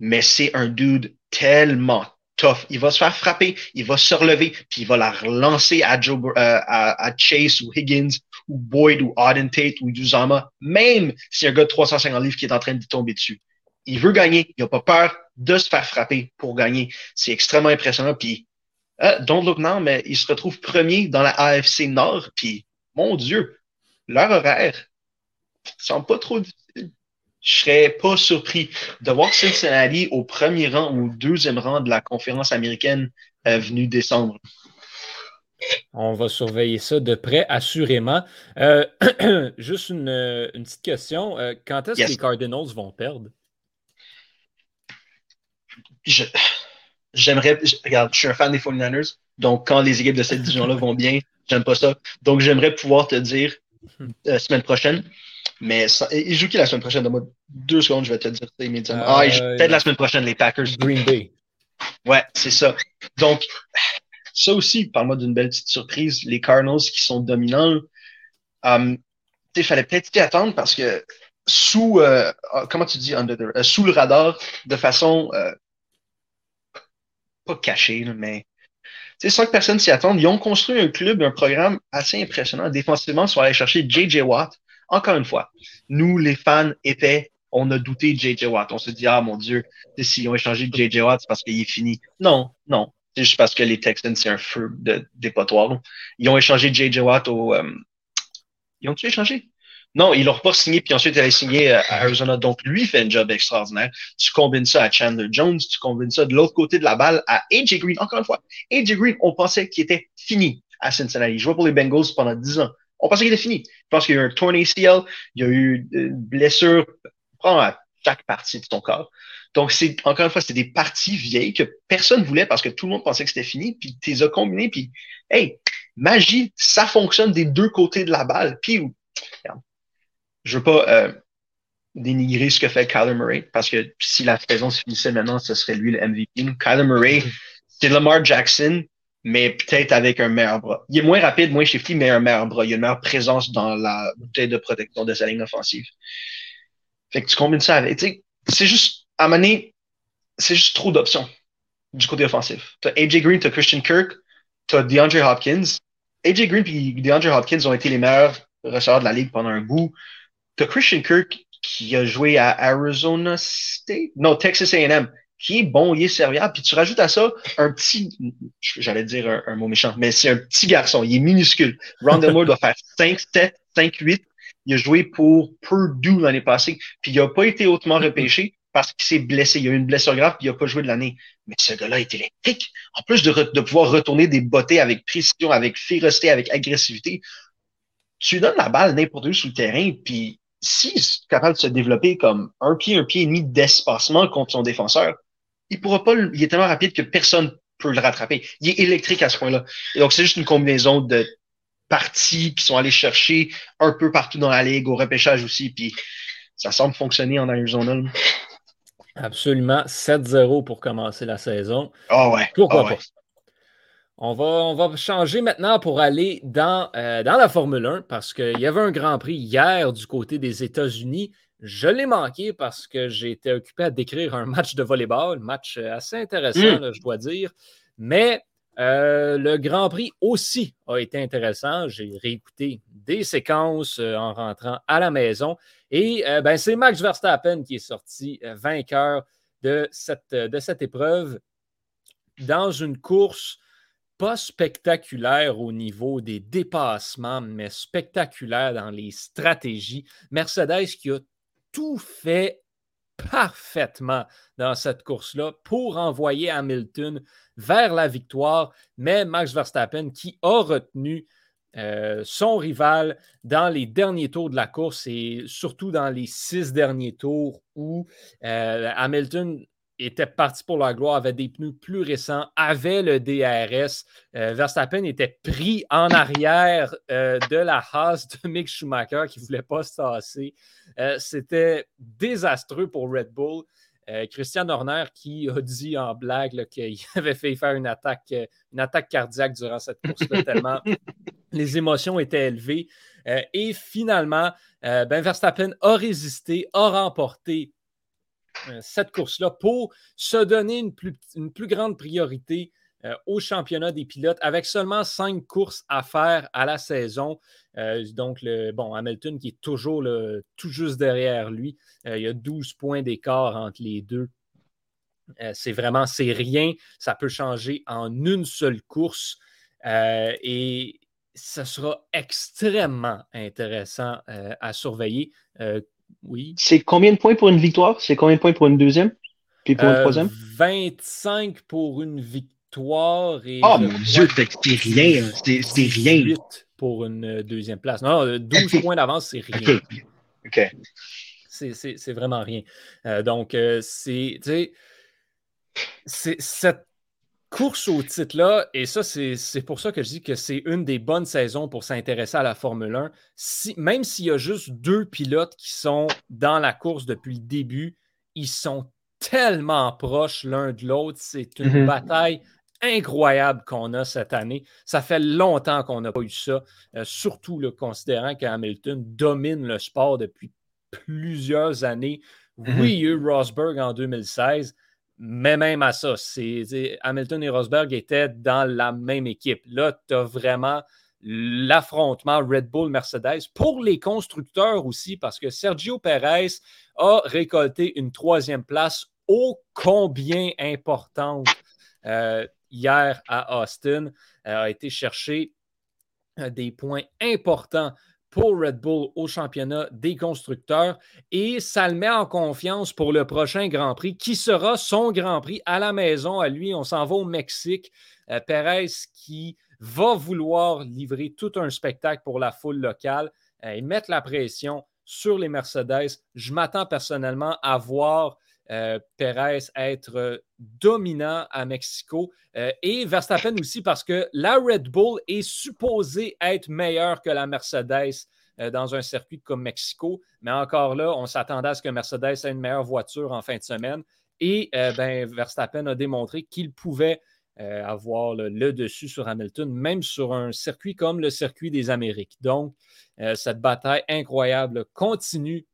mais c'est un dude tellement tough. Il va se faire frapper, il va se relever, puis il va la relancer à, Joe, euh, à, Chase ou Higgins ou Boyd ou Auden Tate ou Uzama, même si un gars de 350 livres qui est en train de tomber dessus. Il veut gagner, il n'a pas peur de se faire frapper pour gagner. C'est extrêmement impressionnant. Puis euh, don't look now, mais ils se retrouvent premiers dans la AFC Nord. Puis, mon Dieu, leur horaire semble pas trop. Je serais pas surpris de voir Cincinnati au premier rang ou au deuxième rang de la conférence américaine euh, venue décembre. On va surveiller ça de près, assurément. Euh, [CLEARS THROAT] juste une, petite question. Euh, quand est-ce que les Cardinals vont perdre? J'aimerais, regarde, je suis un fan des 49ers, donc quand les équipes de cette division-là vont bien, j'aime pas ça. Donc j'aimerais pouvoir te dire la hmm. euh, semaine prochaine. Mais ça, ils jouent qui la semaine prochaine? Donne-moi deux secondes, je vais te dire ça immédiatement. ah, ils jouent euh, peut-être la semaine prochaine, les Packers. Green Bay. Ouais, c'est ça. Donc, ça aussi, parle-moi d'une belle petite surprise. Les Cardinals qui sont dominants. Um, il fallait peut-être y attendre parce que sous, euh, comment tu dis, under the, sous le radar, de façon pas caché, mais c'est sans que personne s'y attende. Ils ont construit un club, un programme assez impressionnant. Défensivement, ils sont allés chercher J.J. Watt. Encore une fois, nous, les fans, étaient, on a douté de J.J. Watt. On se dit, ah mon Dieu, s'ils ont échangé J.J. Watt, c'est parce qu'il est fini. Non, non. C'est juste parce que les Texans, c'est un feu de dépotoir. Ils ont échangé J.J. Watt au. Euh, ils ont-tu échangé? Non, il l'a pas signé, puis ensuite il a signé euh, à Arizona. Donc, lui fait un job extraordinaire. Tu combines ça à Chandler Jones, tu combines ça de l'autre côté de la balle à AJ Green. Encore une fois, AJ Green, on pensait qu'il était fini à Cincinnati. Il jouait pour les Bengals pendant 10 ans. On pensait qu'il était fini. Je pense qu'il y a eu un torn ACL, il y a eu une blessure à chaque partie de ton corps. Donc, c'est encore une fois, c'est des parties vieilles que personne voulait parce que tout le monde pensait que c'était fini, puis tu les as combinées, puis hey, magie, ça fonctionne des deux côtés de la balle. Puis, je veux pas euh, dénigrer ce que fait Kyler Murray, parce que si la saison se finissait maintenant, ce serait lui le MVP. Kyler Murray, c'est Lamar Jackson, mais peut-être avec un meilleur bras. Il est moins rapide, moins shifty, mais un meilleur bras. Il a une meilleure présence dans la bouteille de protection de sa ligne offensive. Fait que tu combines ça avec. C'est juste, à un c'est juste trop d'options du côté offensif. Tu as AJ Green, tu as Christian Kirk, tu as DeAndre Hopkins. AJ Green et DeAndre Hopkins ont été les meilleurs receveurs de la ligue pendant un bout. T'as Christian Kirk qui a joué à Arizona State, non, Texas A&M, qui est bon, il est serviable. Puis tu rajoutes à ça un petit, j'allais dire un, mot méchant, mais c'est un petit garçon, il est minuscule. Rondell Moore doit faire 5, 7, 5, 8. Il a joué pour Purdue l'année passée, puis il n'a pas été hautement repêché parce qu'il s'est blessé. Il a eu une blessure grave, puis il n'a pas joué de l'année. Mais ce gars-là est électrique. En plus de, pouvoir retourner des bottées avec précision, avec férocité, avec agressivité, tu lui donnes la balle n'importe où sur le terrain, puis s'il est capable de se développer comme un pied, un pied et demi d'espacement contre son défenseur, il pourra pas, il est tellement rapide que personne peut le rattraper. Il est électrique à ce point-là. Et donc, c'est juste une combinaison de parties qui sont allées chercher un peu partout dans la ligue, au repêchage aussi. Puis, ça semble fonctionner en Arizona. Absolument. 7-0 pour commencer la saison. Ah ouais. Pourquoi ah pas? On va, on va changer maintenant pour aller dans, euh, dans la Formule 1 parce qu'il y avait un Grand Prix hier du côté des États-Unis. Je l'ai manqué parce que été occupé à décrire un match de volleyball, match euh, assez intéressant, mm. je dois dire. Mais euh, le Grand Prix aussi a été intéressant. J'ai réécouté des séquences en rentrant à la maison. Et ben, c'est Max Verstappen qui est sorti vainqueur de cette, de cette épreuve dans une course pas spectaculaire au niveau des dépassements, mais spectaculaire dans les stratégies. Mercedes qui a tout fait parfaitement dans cette course-là pour envoyer Hamilton vers la victoire, mais Max Verstappen qui a retenu euh, son rival dans les derniers tours de la course et surtout dans les six derniers tours où euh, Hamilton était parti pour la gloire, avait des pneus plus récents, avait le DRS. Euh, Verstappen était pris en arrière euh, de la Haas de Mick Schumacher qui ne voulait pas se tasser. Euh, c'était désastreux pour Red Bull. Christian Horner qui a dit en blague qu'il [LAUGHS] avait fait faire une attaque, une attaque cardiaque durant cette course-là, tellement [LAUGHS] les émotions étaient élevées. et finalement, ben Verstappen a résisté, a remporté cette course-là pour se donner une plus, grande priorité euh, au championnat des pilotes avec seulement cinq courses à faire à la saison. Euh, donc, bon, Hamilton qui est toujours tout juste derrière lui. il y a 12 points d'écart entre les deux. c'est vraiment, c'est rien. Ça peut changer en une seule course. et ce sera extrêmement intéressant à surveiller oui. C'est combien de points pour une victoire? C'est combien de points pour une deuxième? Puis pour une euh, troisième? 25 pour une victoire. Et oh mon Dieu, c'est rien. C'est rien. 8 pour une euh, deuxième place. Non, 12 points d'avance, c'est rien. OK. C'est vraiment rien. Euh, donc, c'est. Cette course au titre-là, et ça, c'est pour ça que je dis que c'est une des bonnes saisons pour s'intéresser à la Formule 1. Si, même s'il y a juste deux pilotes qui sont dans la course depuis le début, ils sont tellement proches l'un de l'autre. C'est une mm-hmm. bataille incroyable qu'on a cette année. Ça fait longtemps qu'on n'a pas eu ça, euh, surtout le considérant qu'Hamilton domine le sport depuis plusieurs années. Mm-hmm. Oui, il y a eu Rosberg en 2016, mais même à ça, Hamilton et Rosberg étaient dans la même équipe. Là, tu as vraiment l'affrontement Red Bull-Mercedes pour les constructeurs aussi, parce que Sergio Perez a récolté une troisième place ô combien importante euh, hier à Austin, euh, a été chercher euh, des points importants pour Red Bull au championnat des constructeurs et ça le met en confiance pour le prochain Grand Prix qui sera son Grand Prix à la maison. À lui, on s'en va au Mexique. Euh, Perez qui va vouloir livrer tout un spectacle pour la foule locale euh, et mettre la pression sur les Mercedes. Je m'attends personnellement à voir euh, Perez être dominant à Mexico euh, et Verstappen [LAUGHS] aussi parce que la Red Bull est supposée être meilleure que la Mercedes euh, dans un circuit comme Mexico. Mais encore là, on s'attendait à ce que Mercedes ait une meilleure voiture en fin de semaine. Et ben, Verstappen a démontré qu'il pouvait avoir le, dessus sur Hamilton, même sur un circuit comme le circuit des Amériques. Donc, cette bataille incroyable continue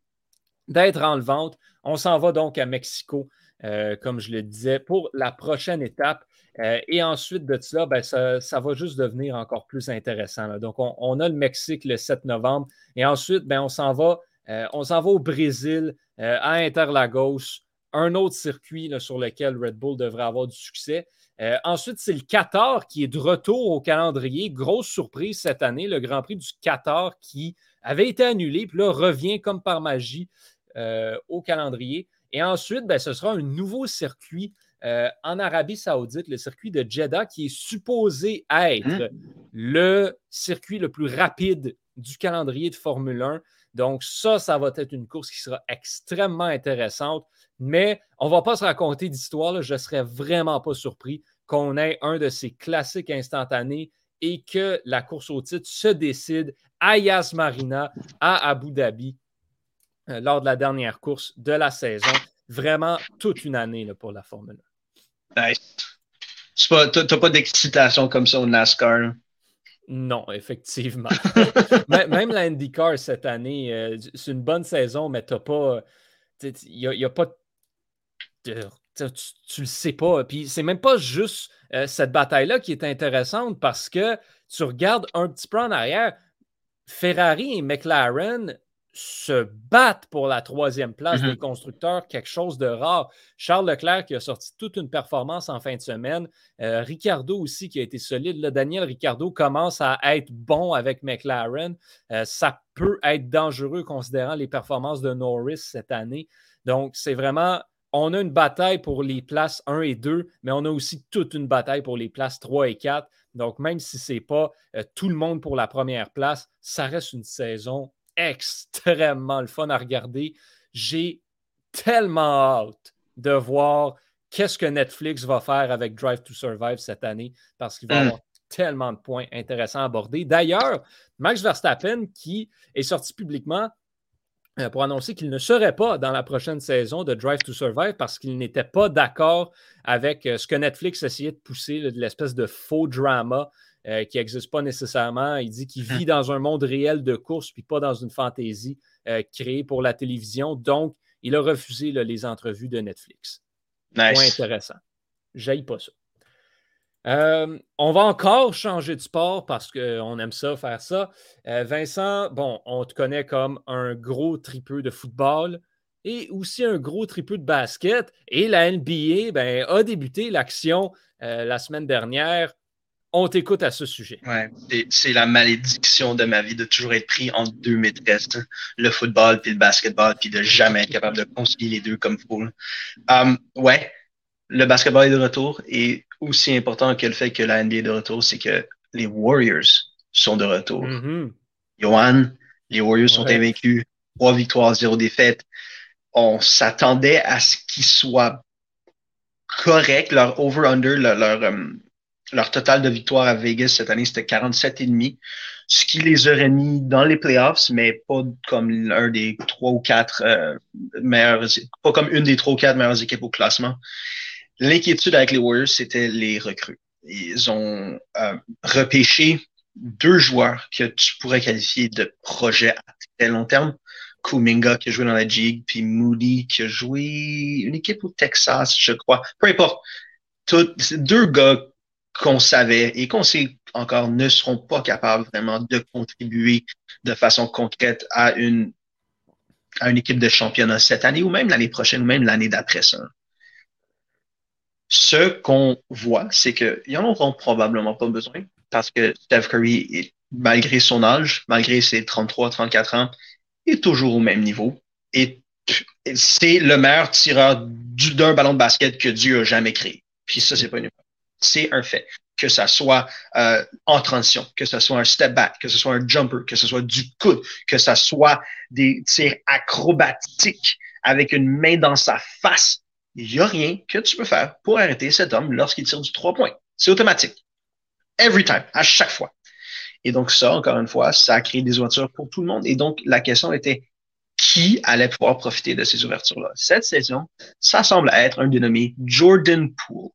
d'être en vente. On s'en va donc à Mexico, euh, comme je le disais, pour la prochaine étape. Euh, et ensuite de cela, ben, ça, va juste devenir encore plus intéressant. Donc, on, a le Mexique le 7 novembre. Et ensuite, ben, on s'en va, euh, on s'en va au Brésil, à Interlagos, un autre circuit sur lequel Red Bull devrait avoir du succès. ensuite, c'est le Qatar qui est de retour au calendrier. Grosse surprise cette année, le Grand Prix du Qatar qui avait été annulé, puis là revient comme par magie euh, au calendrier. Et ensuite, ben, ce sera un nouveau circuit euh, en Arabie Saoudite, le circuit de Jeddah, qui est supposé être hein? le circuit le plus rapide du calendrier de Formule 1. Donc, ça, ça va être une course qui sera extrêmement intéressante. Mais on ne va pas se raconter d'histoire. Je ne serais vraiment pas surpris qu'on ait un de ces classiques instantanés et que la course au titre se décide à Yas Marina, à Abu Dhabi lors de la dernière course de la saison. Vraiment toute une année pour la Formule 1. Nice. Tu n'as pas d'excitation comme ça au NASCAR? Non, effectivement. [LAUGHS] Même la IndyCar cette année, euh, c'est une bonne saison, mais tu pas. Il n'y a, pas. tu, tu, le sais pas. Puis c'est même pas juste euh, cette bataille-là qui est intéressante parce que tu regardes un petit peu en arrière. Ferrari et McLaren se battent pour la troisième place mm-hmm. des constructeurs, quelque chose de rare. Charles Leclerc qui a sorti toute une performance en fin de semaine. Euh, Ricardo aussi qui a été solide. Daniel Ricardo commence à être bon avec McLaren. Euh, ça peut être dangereux considérant les performances de Norris cette année. Donc, c'est vraiment, on a une bataille pour les places 1 et 2, mais on a aussi toute une bataille pour les places 3 et 4. Donc, même si ce n'est pas euh, tout le monde pour la première place, ça reste une saison extrêmement le fun à regarder. J'ai tellement hâte de voir qu'est-ce que Netflix va faire avec Drive to Survive cette année parce qu'il va y hmm. avoir tellement de points intéressants à aborder. D'ailleurs, Max Verstappen, qui est sorti publiquement euh, pour annoncer qu'il ne serait pas dans la prochaine saison de Drive to Survive parce qu'il n'était pas d'accord avec euh, ce que Netflix essayait de pousser, de l'espèce de faux drama euh, qui n'existe pas nécessairement. Il dit qu'il vit dans un monde réel de course, puis pas dans une fantaisie euh, créée pour la télévision. Donc, il a refusé les entrevues de Netflix. Nice. Point intéressant. J'aille pas ça. Euh, on va encore changer de sport parce qu'on aime ça, faire ça. Vincent, bon, on te connaît comme un gros tripeux de football et aussi un gros tripeux de basket. Et la NBA ben, a débuté l'action la semaine dernière on t'écoute à ce sujet. Ouais, c'est la malédiction de ma vie de toujours être pris en deux maîtresses, hein. le football puis le basketball, puis de jamais être capable de concilier les deux comme faut. Um, ouais, le basketball est de retour et aussi important que le fait que la NBA est de retour, c'est que les Warriors sont de retour. Mm Johan, les Warriors sont invaincus, trois victoires, zéro défaite. On s'attendait à ce qu'ils soient corrects, leur over-under, leur, um, leur total de victoires à Vegas cette année, c'était 47,5, ce qui les aurait mis dans les playoffs, mais pas comme un des trois ou quatre euh, meilleurs, pas comme une des trois ou quatre meilleures équipes au classement. L'inquiétude avec les Warriors, c'était les recrues. Ils ont euh, repêché deux joueurs que tu pourrais qualifier de projets à très long terme. Kuminga qui a joué dans la G, puis Moody qui a joué une équipe au Texas, je crois. Peu importe. Tout, deux gars qu'on savait et qu'on sait encore ne seront pas capables vraiment de contribuer de façon concrète à une, à une équipe de championnat cette année ou même l'année prochaine ou même l'année d'après ça. Ce qu'on voit, c'est qu'ils en auront probablement pas besoin parce que Steph Curry, malgré son âge, malgré ses 33, 34 ans, est toujours au même niveau. Et c'est le meilleur tireur d'un ballon de basket que Dieu a jamais créé. Puis ça, c'est pas une c'est un fait. Que ça soit euh, en transition, que ce soit un step back, que ce soit un jumper, que ce soit du coude, que ce soit des tirs acrobatiques avec une main dans sa face. Il n'y a rien que tu peux faire pour arrêter cet homme lorsqu'il tire du trois points. C'est automatique. Every time, à chaque fois. Et donc ça, encore une fois, ça a créé des ouvertures pour tout le monde. Et donc la question était qui allait pouvoir profiter de ces ouvertures-là? Cette saison, ça semble être un dénommé Jordan Poole.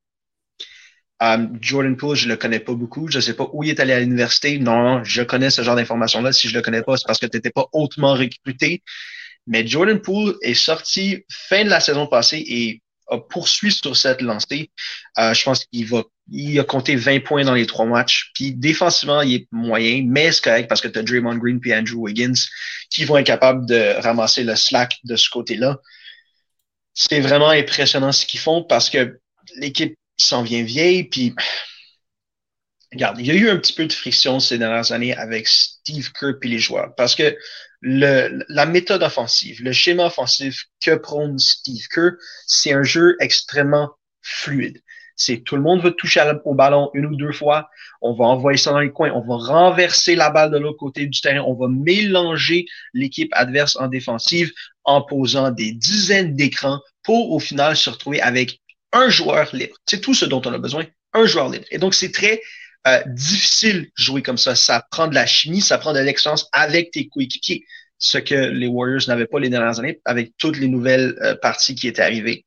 Um, Jordan Poole, je le connais pas beaucoup. Je sais pas où il est allé à l'université. Non, je connais ce genre d'informations-là. Si je le connais pas, c'est parce que tu n'étais pas hautement recruté. Mais Jordan Poole est sorti fin de la saison passée et a poursuivi sur cette lancée. Euh, je pense qu'il va, il a compté 20 points dans les trois matchs. Puis défensivement, il est moyen, mais c'est correct parce que tu as Draymond Green puis Andrew Wiggins qui vont être capables de ramasser le slack de ce côté-là. C'est vraiment impressionnant ce qu'ils font parce que l'équipe s'en vient vieille. Puis, regarde, il y a eu un petit peu de friction ces dernières années avec Steve Kerr et les joueurs parce que le, la méthode offensive, le schéma offensif que prône Steve Kerr, c'est un jeu extrêmement fluide. C'est tout le monde veut toucher au ballon une ou deux fois. On va envoyer ça dans les coins. On va renverser la balle de l'autre côté du terrain. On va mélanger l'équipe adverse en défensive en posant des dizaines d'écrans pour au final se retrouver avec un joueur libre. C'est tout ce dont on a besoin, un joueur libre. Et donc, c'est très euh, difficile de jouer comme ça. Ça prend de la chimie, ça prend de l'expérience avec tes coéquipiers. ce que les Warriors n'avaient pas les dernières années avec toutes les nouvelles euh, parties qui étaient arrivées.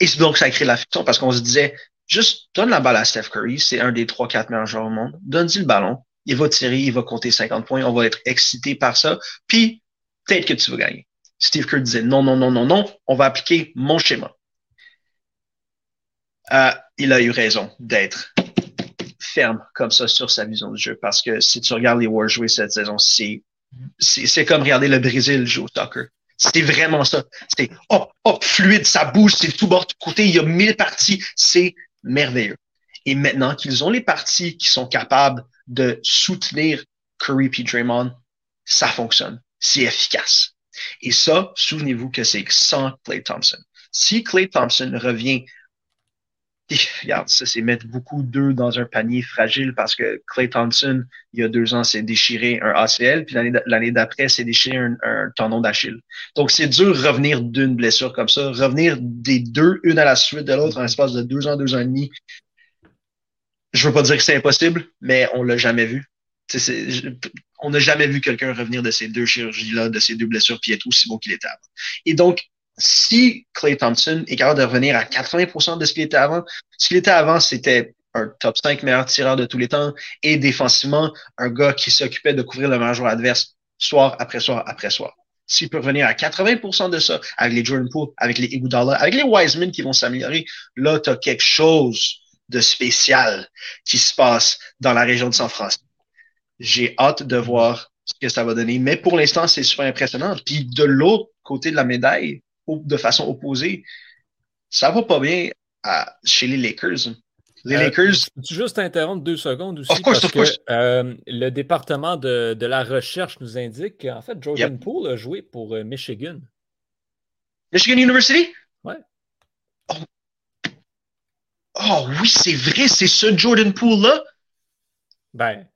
Et donc ça a créé la fiction parce qu'on se disait, juste donne la balle à Steph Curry, c'est un des trois, quatre meilleurs joueurs au monde, donne-lui le ballon, il va tirer, il va compter 50 points, on va être excité par ça, puis peut-être que tu vas gagner. Steve Kerr disait non, non, non, non, non, on va appliquer mon schéma. Euh, il a eu raison d'être ferme comme ça sur sa vision du jeu parce que si tu regardes les Warriors jouer cette saison, c'est comme regarder le Brésil jouer au soccer. C'est vraiment ça. C'est hop, hop, fluide, ça bouge, c'est tout bord, tout côté, il y a mille parties, c'est merveilleux. Et maintenant qu'ils ont les parties qui sont capables de soutenir Curry et Draymond, ça fonctionne. C'est efficace. Et ça, souvenez-vous que c'est sans Clay Thompson. Si Clay Thompson revient [LAUGHS] regarde, ça, c'est mettre beaucoup d'œufs dans un panier fragile parce que Clay Thompson, il y a deux ans, s'est déchiré un ACL, puis l'année d'après, s'est déchiré un, tendon d'Achille. Donc, c'est dur revenir d'une blessure comme ça, revenir des deux, une à la suite de l'autre, en l'espace de deux ans, deux ans et demi. Je veux pas dire que c'est impossible, mais on l'a jamais vu. on n'a jamais vu quelqu'un revenir de ces deux chirurgies-là, de ces deux blessures, puis être aussi bon qu'il était avant. Et donc, si Clay Thompson est capable de revenir à 80% de ce qu'il était avant, ce qu'il était avant, c'était un top 5 meilleur tireur de tous les temps et défensivement, un gars qui s'occupait de couvrir le meilleur joueur adverse soir après soir après soir. S'il peut revenir à 80% de ça avec les Jordan Poole, avec les Iguodala, avec les Wiseman qui vont s'améliorer, là, tu as quelque chose de spécial qui se passe dans la région de San Francisco. J'ai hâte de voir ce que ça va donner, mais pour l'instant, c'est super impressionnant. Puis de l'autre côté de la médaille, de façon opposée, ça va pas bien chez les Lakers. Les euh, Lakers. Tu juste interrompre deux secondes aussi? parce que, euh, le département de, la recherche nous indique qu'en fait, Jordan Poole a joué pour euh, Michigan. Michigan University? Ouais. Oh, oh oui, c'est vrai, c'est ce Jordan Poole-là. Ben.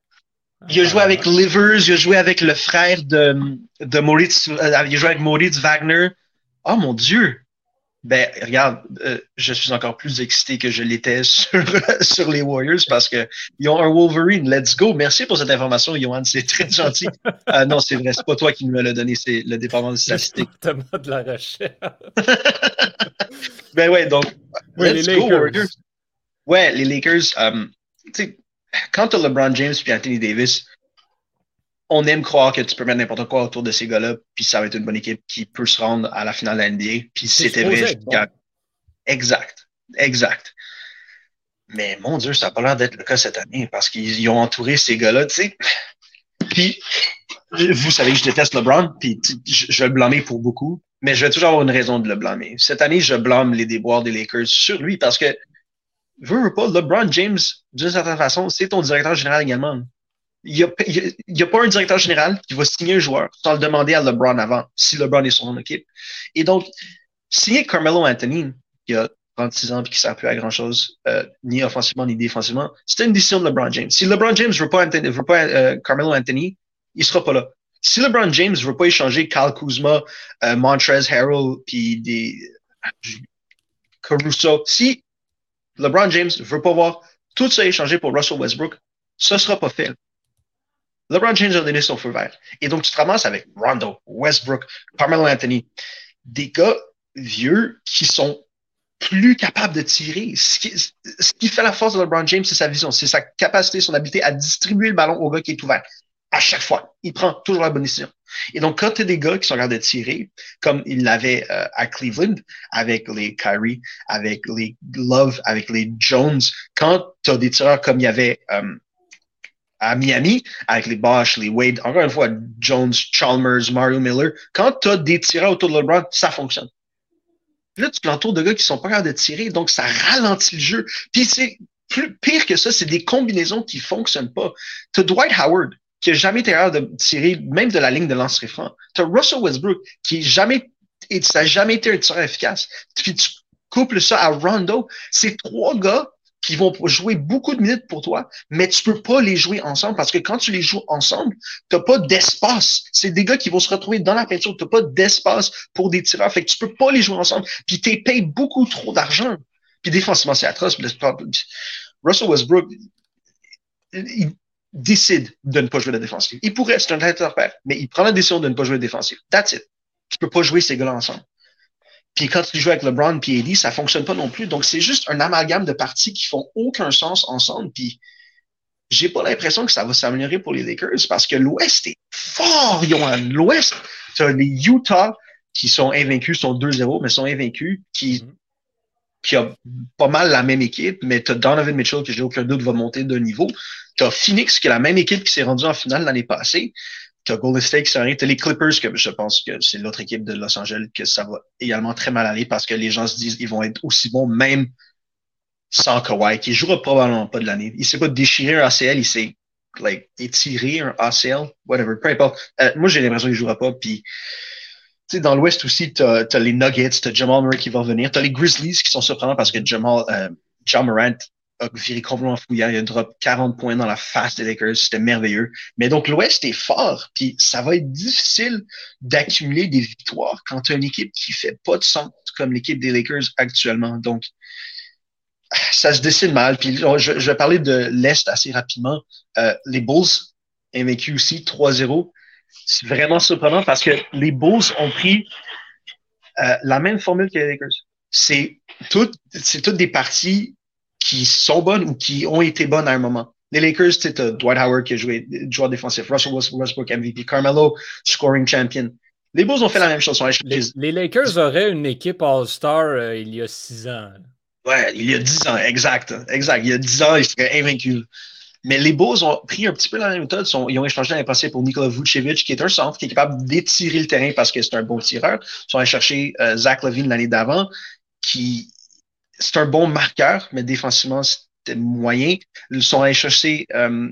Il a joué avec Livers, il a joué avec le frère de, de Moritz, il a joué avec Moritz Wagner. Oh mon Dieu! Ben, regarde, euh, je suis encore plus excité que je l'étais [LAUGHS] sur, sur les Warriors parce que ils ont un Wolverine. Let's go. Merci pour cette information, Johan. C'est très gentil. Euh, [LAUGHS] non, c'est vrai. C'est pas toi qui me l'as donné. C'est le département de statistique. Le de la recherche. [LAUGHS] ben ouais, donc. Oui, let's les go, Lakers. Ouais, les Lakers. Um, quand tu LeBron James et Anthony Davis, on aime croire que tu peux mettre n'importe quoi autour de ces gars-là, puis ça va être une bonne équipe qui peut se rendre à la finale de la NBA. Puis c'était vrai. Exact. Exact. Mais mon Dieu, ça n'a pas l'air d'être le cas cette année parce qu'ils ont entouré ces gars-là, tu sais. [LAUGHS] Puis, vous savez que je déteste LeBron, puis je vais le blâmer pour beaucoup, mais je vais toujours avoir une raison de le blâmer. Cette année, je blâme les déboires des Lakers sur lui parce que, veux, pas, LeBron James, d'une certaine façon, c'est ton directeur général également il n'y a, pas un directeur général qui va signer un joueur sans le demander à LeBron avant, si LeBron est son équipe. Et donc, signer Carmelo Anthony, qui a 36 ans et qui ne sert plus à grand-chose, euh, ni offensivement ni défensivement, c'était une décision de LeBron James. Si LeBron James veut pas, veut pas euh, Carmelo Anthony, il ne sera pas là. Si LeBron James ne veut pas échanger Kyle Kuzma, euh, Montrez Harrell, puis des Caruso, si LeBron James ne veut pas voir tout ça échangé pour Russell Westbrook, ce ne sera pas fait. LeBron James a donné son feu vert. Et donc, tu te ramasses avec Rondo, Westbrook, Carmelo Anthony, des gars vieux qui sont plus capables de tirer. Ce qui, fait la force de LeBron James, c'est sa vision, c'est sa capacité, son habilité à distribuer le ballon au gars qui est ouvert. À chaque fois, il prend toujours la bonne décision. Et donc, quand tu as des gars qui sont de tirer, comme il l'avait euh, à Cleveland, avec les Kyrie, avec les Love, avec les Jones, quand tu as des tireurs comme il y avait euh, à Miami, avec les Bosch, les Wade, encore une fois, Jones, Chalmers, Mario Miller, quand tu as des tireurs autour de LeBron, ça fonctionne. Là, tu l'entoures de gars qui sont pas capables de tirer, donc ça ralentit le jeu. Puis c'est plus pire que ça, c'est des combinaisons qui fonctionnent pas. Tu as Dwight Howard, qui a jamais été capable de tirer, même de la ligne de lancer franc. Tu as Russell Westbrook, qui jamais, et ça n'a jamais été un tireur efficace. Puis tu couples ça à Rondo. C'est trois gars qui vont jouer beaucoup de minutes pour toi, mais tu peux pas les jouer ensemble parce que quand tu les joues ensemble, tu n'as pas d'espace. C'est des gars qui vont se retrouver dans la peinture, tu n'as pas d'espace pour des tireurs, fait que tu peux pas les jouer ensemble, puis tu payes beaucoup trop d'argent. Puis défensivement, c'est atroce. Russell Westbrook, décide de ne pas jouer la défensive. Il pourrait, c'est un père, mais il prend la décision de ne pas jouer la défensive. That's it. Tu peux pas jouer ces gars-là ensemble. Puis quand tu joues avec LeBron et AD, ça fonctionne pas non plus. Donc, c'est juste un amalgame de parties qui font aucun sens ensemble. Puis, j'ai pas l'impression que ça va s'améliorer pour les Lakers parce que l'Ouest est fort, Johan. L'Ouest, tu as les Utah qui sont invaincus, sont 2-0, mais sont invaincus, qui, mm-hmm. qui a pas mal la même équipe, mais tu as Donovan Mitchell, que j'ai aucun doute va monter de niveau. Tu as Phoenix, qui est la même équipe qui s'est rendue en finale l'année passée. As Golden State, tu as les Clippers, que je pense que c'est l'autre équipe de Los Angeles, que ça va également très mal aller parce que les gens se disent ils vont être aussi bons même sans Kawhi, qui jouera probablement pas de l'année. Il s'est pas déchiré un ACL, il s'est like, étiré un ACL, whatever, peu importe. Euh, moi, j'ai l'impression qu'il jouera pas. Puis, tu sais, dans l'Ouest aussi, tu as, les Nuggets, tu as Jamal Murray qui va venir, tu as les Grizzlies qui sont surprenants parce que Jamal, euh, John Morant a viré complètement fouillant. Il a drop 40 points dans la face des Lakers. C'était merveilleux. Mais donc, l'Ouest est fort. Puis, ça va être difficile d'accumuler des victoires quand tu as une équipe qui fait pas de sens comme l'équipe des Lakers actuellement. Donc, ça se dessine mal. Puis je, vais parler de l'Est assez rapidement. Euh, les Bulls vaincu aussi 3-0. C'est vraiment surprenant parce que les Bulls ont pris euh, la même formule que les Lakers. C'est toutes, c'est toutes des parties qui sont bonnes ou qui ont été bonnes à un moment. Les Lakers, c'est Dwight Howard qui a joué joueur défensif, Russell Westbrook MVP, Carmelo scoring champion. Les Bulls ont fait la même chose. Les, Lakers auraient une équipe All-Star euh, il y a six ans. Ouais, il y a 10 ans, exact. Exact. Il y a 10 ans, il serait invaincu. Mais les Bulls ont pris un petit peu la même méthode. ils ont échangé l'année passée pour Nikola Vucevic, qui est un centre, qui est capable d'étirer le terrain parce que c'est un bon tireur. Ils sont allés chercher euh, Zach Levine l'année d'avant, qui c'est un bon marqueur, mais défensivement, c'était moyen. Ils sont allés chercher euh,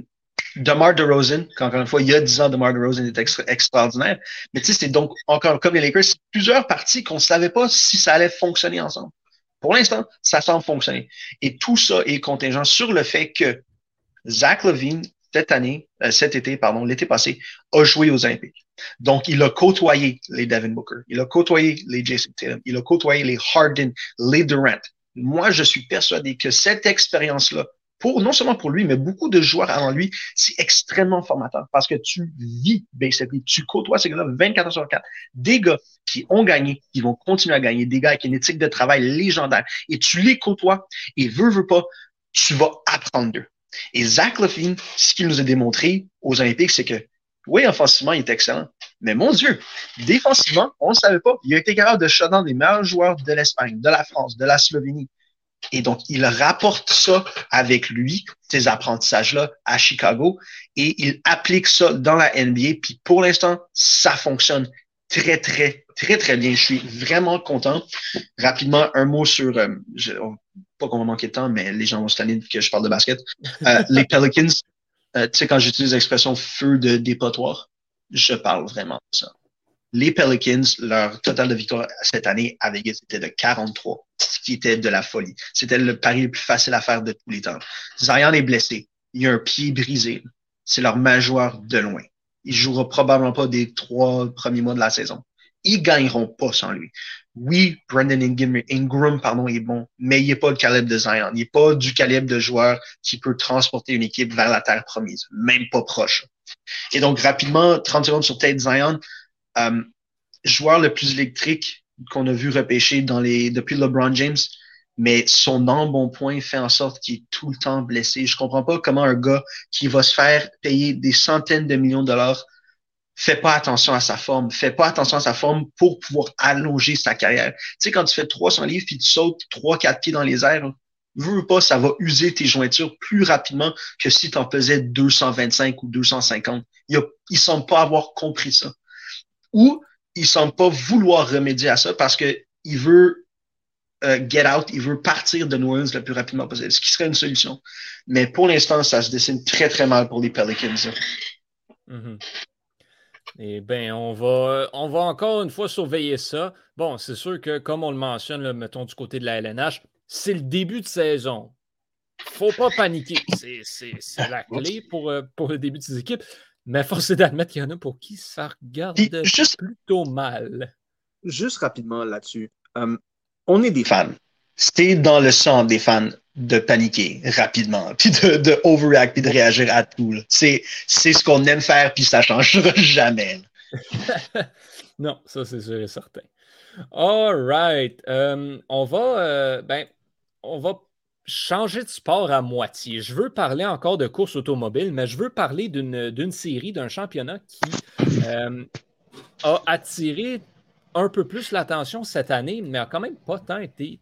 DeMar DeRozan, qu'encore une fois, il y a 10 ans, DeMar DeRozan était extraordinaire. Mais tu sais, c'est donc, encore comme les Lakers, plusieurs parties qu'on ne savait pas si ça allait fonctionner ensemble. Pour l'instant, ça semble fonctionner. Et tout ça est contingent sur le fait que Zach Levine, cette année, euh, cet été, pardon, l'été passé, a joué aux Olympiques. Donc, il a côtoyé les Devin Booker, il a côtoyé les Jason Tatum, il a côtoyé les Harden, les Durant. Moi, je suis persuadé que cette expérience-là pour, non seulement pour lui, mais beaucoup de joueurs avant lui, c'est extrêmement formateur parce que tu vis, basically, tu côtoies ces gars-là 24 heures sur 24. Des gars qui ont gagné, qui vont continuer à gagner, des gars avec une éthique de travail légendaire, et tu les côtoies, et veux, veux pas, tu vas apprendre d'eux. Et Zach Levine, ce qu'il nous a démontré aux Olympiques, c'est que, oui, offensivement, il est excellent. Mais mon Dieu, défensivement, on ne savait pas. Il a été capable de shutdown des meilleurs joueurs de l'Espagne, de la France, de la Slovénie. Et donc, il rapporte ça avec lui, ces apprentissages-là, à Chicago, et il applique ça dans la NBA. Puis pour l'instant, ça fonctionne très, très, très, très bien. Je suis vraiment content. Rapidement, un mot sur, euh, pas qu'on va manquer de temps, mais les gens vont se tanner que je parle de basket. Euh, les [LAUGHS] Pelicans, euh, tu sais, quand j'utilise l'expression feu de dépotoir, je parle vraiment de ça les Pelicans, leur total de victoire cette année à Vegas était de 43, ce qui était de la folie. C'était le pari le plus facile à faire de tous les temps. Zion est blessé. Il a un pied brisé. C'est leur majeur de loin. Il jouera probablement pas des trois premiers mois de la saison. Ils gagneront pas sans lui. Oui, Brandon Ingram, pardon, est bon, mais il n'est pas le calibre de Zion. Il n'est pas du calibre de joueur qui peut transporter une équipe vers la terre promise, même pas proche. Et donc, rapidement, 30 secondes sur Tate Zion, euh, joueur le plus électrique qu'on a vu repêcher depuis LeBron James, mais son embonpoint fait en sorte qu'il est tout le temps blessé. Je comprends pas comment un gars qui va se faire payer des centaines de millions de dollars fait pas attention à sa forme, fait pas attention à sa forme pour pouvoir allonger sa carrière. Tu sais, quand tu fais 300 livres puis tu sautes 3-4 pieds dans les airs, veux pas, ça va user tes jointures plus rapidement que si tu en faisais 225 ou 250. Il, a, il semble pas avoir compris ça ou il semble pas vouloir remédier à ça parce que il veut euh, get out, il veut partir de New Orleans le plus rapidement possible, ce qui serait une solution. Mais pour l'instant, ça se dessine très très mal pour les Pelicans. Eh bien, on va, on va encore une fois surveiller ça. Bon, c'est sûr que, comme on le mentionne, mettons du côté de la LNH, c'est le début de saison. Faut pas paniquer. C'est la clé pour, euh, pour le début de ces équipes. Mais force est d'admettre qu'il y en a pour qui ça regarde juste, plutôt mal. Juste rapidement là-dessus. Euh, on est des fans. C'est dans le sang des fans de paniquer rapidement, [LAUGHS] puis de, de overreact, puis de réagir à tout. C'est ce qu'on aime faire, puis ça ne changera [LAUGHS] jamais. [LAUGHS] non, ça c'est sûr et certain. All right. Euh, on va euh, ben, on va changer de sport à moitié. Je veux parler encore de course automobile, mais je veux parler d'une série, d'un championnat qui euh, a attiré un peu plus l'attention cette année, mais a quand même pas tant été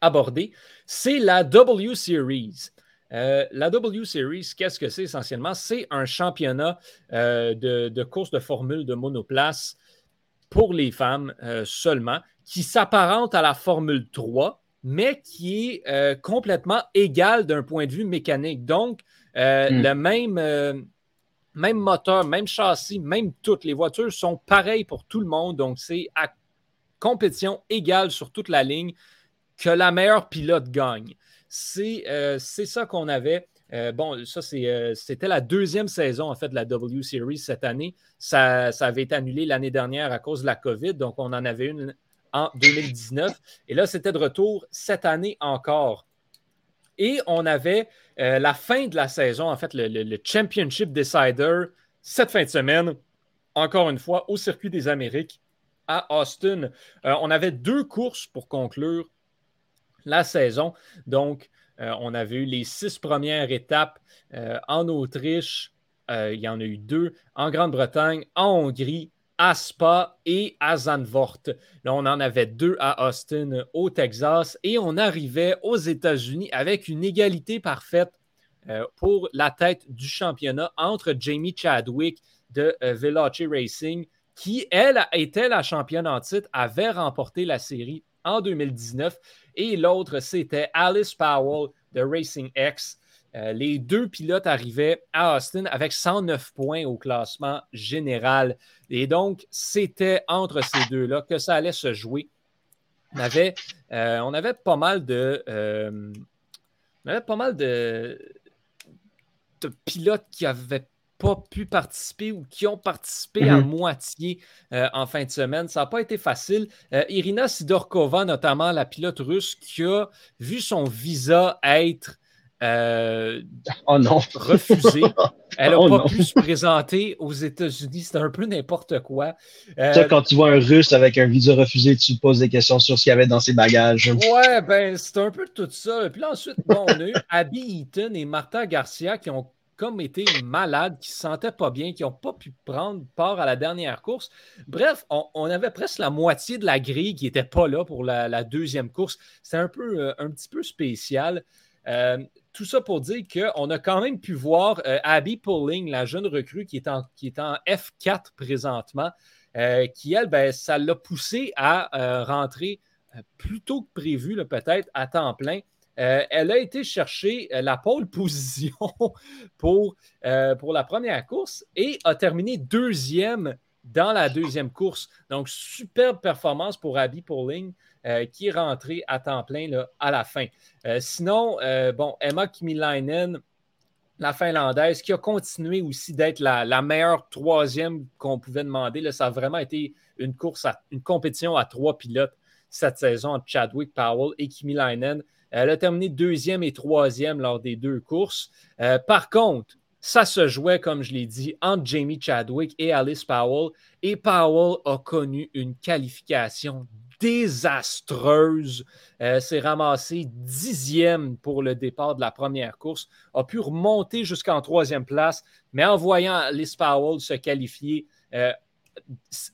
abordé. C'est la W Series. Euh, la W Series, qu'est-ce que c'est essentiellement? C'est un championnat euh, de, course de formule de monoplace pour les femmes seulement, qui s'apparente à la Formule 3, mais qui est euh, complètement égal d'un point de vue mécanique. Donc, euh, hmm. le même, euh, même moteur, même châssis, même toutes les voitures sont pareilles pour tout le monde. Donc, c'est à compétition égale sur toute la ligne que la meilleure pilote gagne. C'est ça qu'on avait. bon, ça, c'était la deuxième saison, en fait, de la W Series cette année. Ça, ça avait été annulé l'année dernière à cause de la COVID. Donc, on en avait une en 2019. Et là, c'était de retour cette année encore. Et on avait euh, la fin de la saison, en fait, le, Championship Decider, cette fin de semaine, encore une fois, au circuit des Amériques à Austin. Euh, on avait deux courses pour conclure la saison. Donc, euh, on avait eu les six premières étapes en Autriche. il y en a eu deux en Grande-Bretagne, en Hongrie, à Spa et à Zandvoort. Là, on en avait deux à Austin, au Texas, et on arrivait aux États-Unis avec une égalité parfaite euh, pour la tête du championnat entre Jamie Chadwick de euh, Racing, qui, elle, était la championne en titre, avait remporté la série en 2019, et l'autre, c'était Alice Powell de Racing X. Euh, les deux pilotes arrivaient à Austin avec 109 points au classement général. Et donc, c'était entre ces deux-là que ça allait se jouer. On avait, euh, on avait pas mal de. Euh, on avait pas mal de, pilotes qui n'avaient pas pu participer ou qui ont participé à mhm. moitié en fin de semaine. Ça n'a pas été facile. Irina Sidorkova, notamment la pilote russe, qui a vu son visa être euh, oh non. refusé. [LAUGHS] Elle n'a oh pas pu se présenter aux États-Unis. C'était un peu n'importe quoi. Euh, quand tu vois un Russe avec un visa refusé, tu te poses des questions sur ce qu'il y avait dans ses bagages. Ouais, ben, c'est un peu tout ça. Puis là, ensuite, on a eu Abby Eaton et Martha Garcia qui ont comme été malades, qui ne se sentaient pas bien, qui n'ont pas pu prendre part à la dernière course. Bref, on, avait presque la moitié de la grille qui n'était pas là pour la, deuxième course. C'est un peu euh, un petit peu spécial. Euh, tout ça pour dire qu'on a quand même pu voir euh, Abby Pulling, la jeune recrue qui est en, qui est en F4 présentement, qui, elle, ben, ça l'a poussée à rentrer plus tôt que prévu, peut-être à temps plein. Elle a été chercher la pole [LAUGHS] position pour, pour la première course et a terminé deuxième dans la deuxième course. Donc, superbe performance pour Abby Pulling. Euh, qui est rentré à temps plein à la fin. Euh, sinon, euh, bon, Emma Kimilainen, la Finlandaise, qui a continué aussi d'être la, meilleure troisième qu'on pouvait demander. Ça a vraiment été une course, une compétition à trois pilotes cette saison entre Chadwick Powell et Kimilainen. Elle a terminé deuxième et troisième lors des deux courses. par contre, ça se jouait, comme je l'ai dit, entre Jamie Chadwick et Alice Powell. Et Powell a connu une qualification désastreuse. Euh, s'est ramassé dixième pour le départ de la première course. A pu remonter jusqu'en troisième place, mais en voyant Liz Powell se qualifier euh,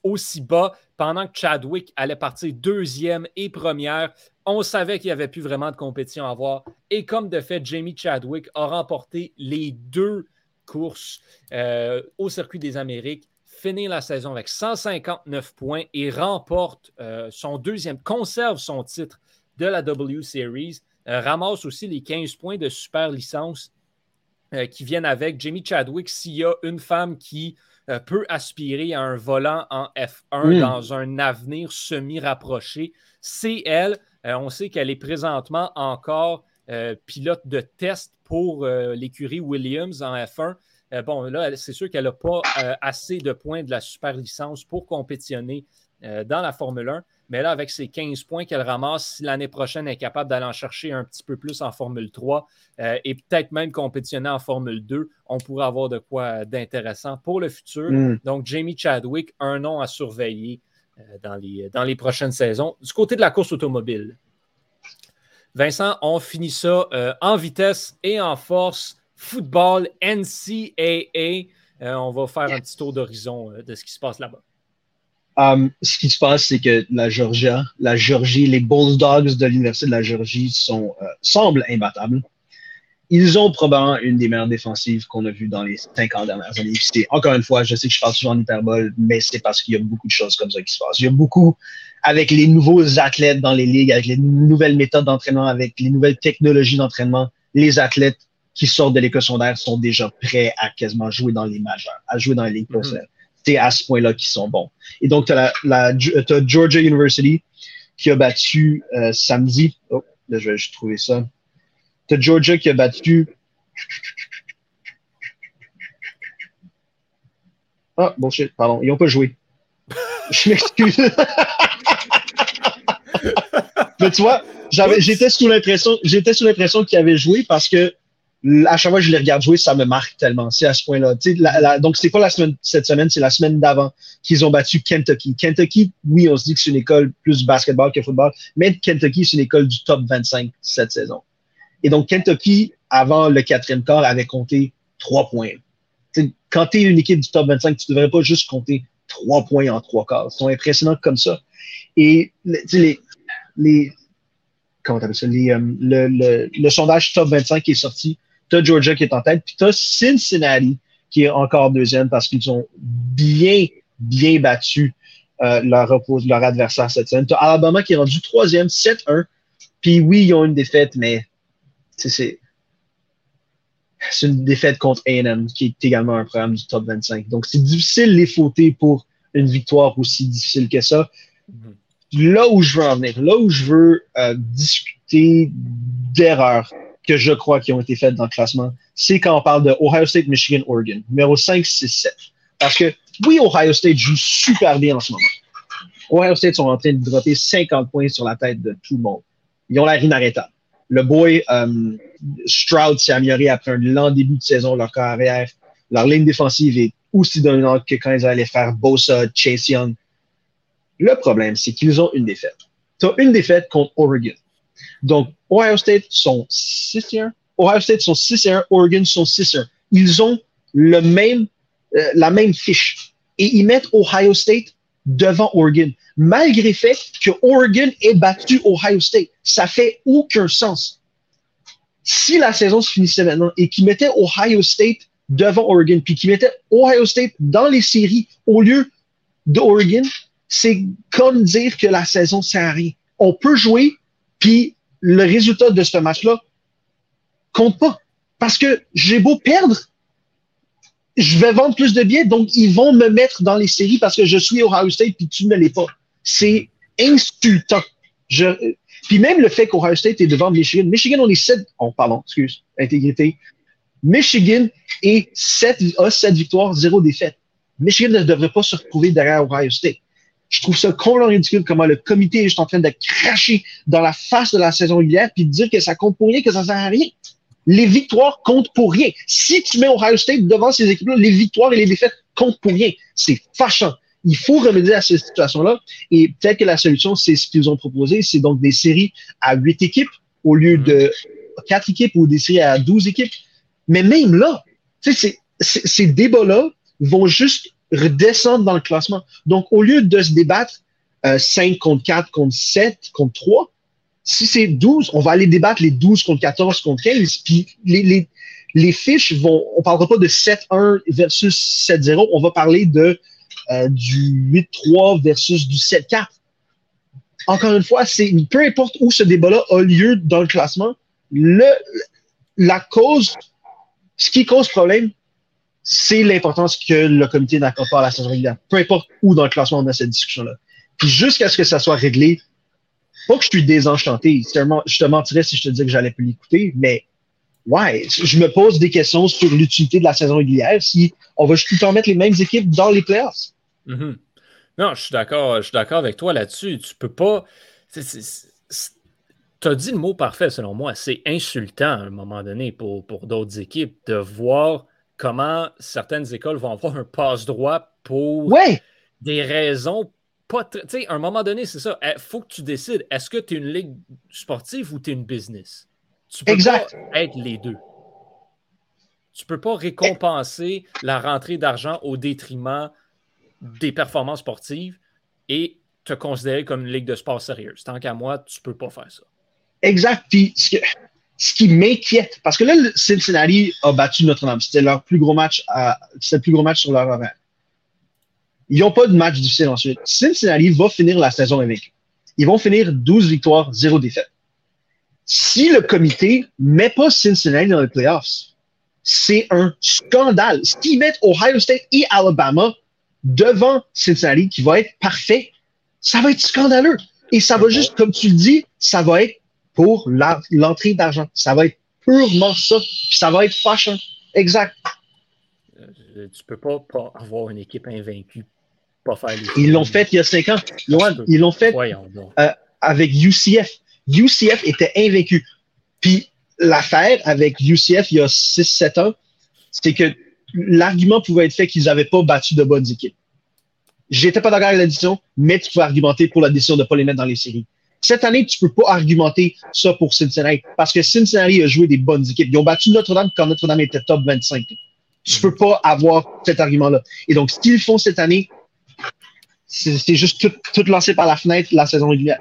aussi bas pendant que Chadwick allait partir deuxième et première, on savait qu'il n'y avait plus vraiment de compétition à voir. Et comme de fait, Jamie Chadwick a remporté les deux courses euh, au circuit des Amériques finir la saison avec 159 points et remporte euh, son deuxième, conserve son titre de la W Series, euh, ramasse aussi les 15 points de super licence qui viennent avec Jamie Chadwick. S'il y a une femme qui peut aspirer à un volant en F1 dans un avenir semi-rapproché, c'est elle. On sait qu'elle est présentement encore pilote de test pour l'écurie Williams en F1. Euh, bon, là, c'est sûr qu'elle n'a pas euh, assez de points de la super licence pour compétitionner euh, dans la Formule 1, Mais là, avec ces 15 points qu'elle ramasse, si l'année prochaine elle est capable d'aller en chercher un petit peu plus en Formule 3 euh, et peut-être même compétitionner en Formule 2, on pourrait avoir de quoi d'intéressant pour le futur. Mm. Donc, Jamie Chadwick, un nom à surveiller euh, dans, les, dans les prochaines saisons. Du côté de la course automobile, Vincent, on finit ça euh, en vitesse et en force. Football, NCAA. Euh, on va faire un petit tour d'horizon euh, de ce qui se passe là-bas. Ce qui se passe, c'est que la Georgia, la Georgie, les Bulldogs de l'Université de la Georgie sont, euh, semblent imbattables. Ils ont probablement une des meilleures défensives qu'on a vues dans les 50 dernières années. Encore une fois, je sais que je parle souvent en hyperbole, mais c'est parce qu'il y a beaucoup de choses comme ça qui se passent. Il y a beaucoup, avec les nouveaux athlètes dans les ligues, avec les nouvelles méthodes d'entraînement, avec les nouvelles technologies d'entraînement, les athlètes qui sortent de l'école secondaire sont déjà prêts à quasiment jouer dans les majeurs, à jouer dans les ligues mhm. professionnelles. C'est à ce point-là qu'ils sont bons. Et donc, tu as, la, Georgia University qui a battu euh, samedi. Oh, là, je vais juste trouver ça. Tu as Georgia qui a battu. Ah, bon shit, pardon. Ils n'ont pas joué. [LAUGHS] je m'excuse. [LAUGHS] Mais tu vois, j'étais sous l'impression, j'étais sous l'impression qu'ils avaient joué parce que à chaque fois que je les regarde jouer, ça me marque tellement. C'est à ce point-là. donc, c'est pas la semaine, cette semaine, c'est la semaine d'avant qu'ils ont battu Kentucky. Kentucky, oui, on se dit que c'est une école plus basketball que football, mais Kentucky, c'est une école du top 25 cette saison. Et donc, Kentucky, avant le quatrième quart, avait compté trois points. quand tu es une équipe du top 25, tu devrais pas juste compter trois points en trois quarts. Ils sont impressionnants comme ça. Et les, les, comment ça, les, euh, le, le, le, sondage top 25 qui est sorti tu Georgia qui est en tête, puis tu Cincinnati qui est encore deuxième parce qu'ils ont bien, bien battu euh, leur, leur adversaire cette semaine. Tu Alabama qui est rendu troisième, 7-1. Puis oui, ils ont une défaite, mais c'est une défaite contre A&M qui est également un programme du top 25. Donc c'est difficile les fauter pour une victoire aussi difficile que ça. Mm-hmm. Là où je veux en venir, là où je veux euh, discuter d'erreurs, que je crois qui ont été faites dans le classement, c'est quand on parle de Ohio State, Michigan, Oregon, numéro 5, 6, 7. Parce que oui, Ohio State joue super bien en ce moment. Ohio State sont en train de dropper 50 points sur la tête de tout le monde. Ils ont l'air inarrêtables. Le boy um, Stroud s'est amélioré après un lent début de saison, leur carrière. Leur ligne défensive est aussi dominante que quand ils allaient faire Bosa, Chase Young. Le problème, c'est qu'ils ont une défaite. Tu as une défaite contre Oregon. Donc, Ohio State sont 6 1. Ohio State sont 6 1. Oregon sont 6 1. Ils ont le même, euh, la même fiche. Et ils mettent Ohio State devant Oregon, malgré le fait que Oregon ait battu Ohio State. Ça fait aucun sens. Si la saison se finissait maintenant et qu'ils mettaient Ohio State devant Oregon, puis qu'ils mettaient Ohio State dans les séries au lieu d'Oregon, c'est comme dire que la saison sert à rien. On peut jouer, puis le résultat de ce match-là compte pas. Parce que j'ai beau perdre, je vais vendre plus de billets, donc ils vont me mettre dans les séries parce que je suis Ohio State puis tu ne l'es pas. C'est insultant. Je, puis même le fait qu'Ohio State est devant Michigan, Michigan, on est 7, oh, pardon, excuse, intégrité. Michigan est 7, a 7 victoires, 0 défaites. Michigan ne devrait pas se retrouver derrière Ohio State. Je trouve ça complètement ridicule comment le comité est juste en train de cracher dans la face de la saison régulière puis de dire que ça compte pour rien, que ça sert à rien. Les victoires comptent pour rien. Si tu mets Ohio State devant ces équipes-là, les victoires et les défaites comptent pour rien. C'est fâchant. Il faut remédier à cette situation-là. Et peut-être que la solution, c'est ce qu'ils ont proposé, c'est donc des séries à huit équipes au lieu de quatre équipes ou des séries à douze équipes. Mais même là, ces débats-là vont juste redescendre dans le classement. Donc, au lieu de se débattre 5 euh, contre 4, contre 7, contre 3, si c'est 12, on va aller débattre les 12 contre 14, contre 15, puis les, fiches vont, on parlera pas de 7-1 versus 7-0, on va parler de euh, du 8-3 versus du 7-4. Encore une fois, c'est peu importe où ce débat-là a lieu dans le classement, le, la cause, ce qui cause problème, c'est l'importance que le comité n'accorde pas à la saison régulière. Peu importe où dans le classement on a cette discussion-là. Puis jusqu'à ce que ça soit réglé, pas que je suis désenchanté. Je te mentirais si je te disais que j'allais plus l'écouter, mais ouais, je me pose des questions sur l'utilité de la saison régulière si on va tout le temps mettre les mêmes équipes dans les playoffs. Mm-hmm. Non, je suis d'accord, je suis d'accord avec toi là-dessus. Tu peux pas. Tu as dit le mot parfait selon moi. C'est insultant à un moment donné pour, pour d'autres équipes de voir comment certaines écoles vont avoir un passe-droit pour des raisons pas. Tu sais, à un moment donné, c'est ça. Il faut que tu décides est-ce que tu es une ligue sportive ou tu es une business? Tu peux pas être les deux. Tu peux pas récompenser la rentrée d'argent au détriment des performances sportives et te considérer comme une ligue de sport sérieuse. Tant qu'à moi, tu peux pas faire ça. Exact. Puis ce, qui m'inquiète, parce que là, Cincinnati a battu Notre-Dame. C'était leur plus gros match, c'était le plus gros match sur leur horaire. Ils n'ont pas de match difficile ensuite. Cincinnati va finir la saison avec. Ils vont finir 12 victoires, 0 défaites. Si le comité met pas Cincinnati dans les playoffs, c'est un scandale. S'ils mettent Ohio State et Alabama devant Cincinnati, qui va être parfait, ça va être scandaleux. Et ça va juste, comme tu le dis, ça va être pour l'entrée d'argent. Ça va être purement ça. Puis ça va être fâchant. Exact. Euh, tu peux pas, pas avoir une équipe invaincue, pas faire les Ils l'ont fait il y a cinq ans. ils l'ont fait euh, avec UCF. UCF était invaincu. Puis l'affaire avec UCF il y a 6-7 ans, c'est que l'argument pouvait être fait qu'ils n'avaient pas battu de bonnes équipes. J'étais pas d'accord avec la décision, mais tu peux argumenter pour la décision de ne pas les mettre dans les séries. Cette année, tu peux pas argumenter ça pour Cincinnati parce que Cincinnati a joué des bonnes équipes. Ils ont battu Notre-Dame quand Notre-Dame était top 25. Tu peux pas avoir cet argument-là. Et donc, ce qu'ils font cette année, c'est juste tout, tout, lancé par la fenêtre la saison régulière.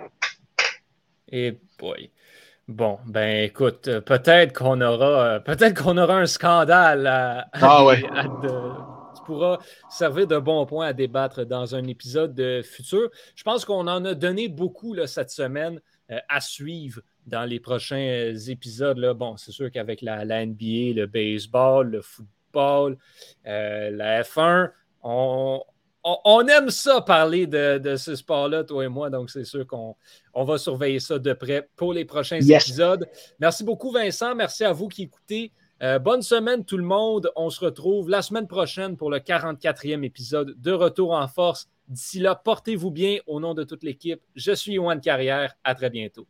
Et boy. Bon, ben écoute, euh, peut-être qu'on aura euh, peut-être qu'on aura un scandale à, ah ouais. [LAUGHS] qui pourra servir de bon point à débattre dans un épisode futur. Je pense qu'on en a donné beaucoup là, cette semaine euh, à suivre dans les prochains épisodes. Là. Bon, c'est sûr qu'avec la, la, NBA, le baseball, le football, la F1, on, on, aime ça parler de, ce sport-là, toi et moi, donc c'est sûr qu'on va surveiller ça de près pour les prochains épisodes. Merci beaucoup, Vincent. Merci à vous qui écoutez. Euh, bonne semaine, tout le monde. On se retrouve la semaine prochaine pour le 44e épisode de Retour en force. D'ici là, portez-vous bien au nom de toute l'équipe. Je suis Yohan Carrière. À très bientôt.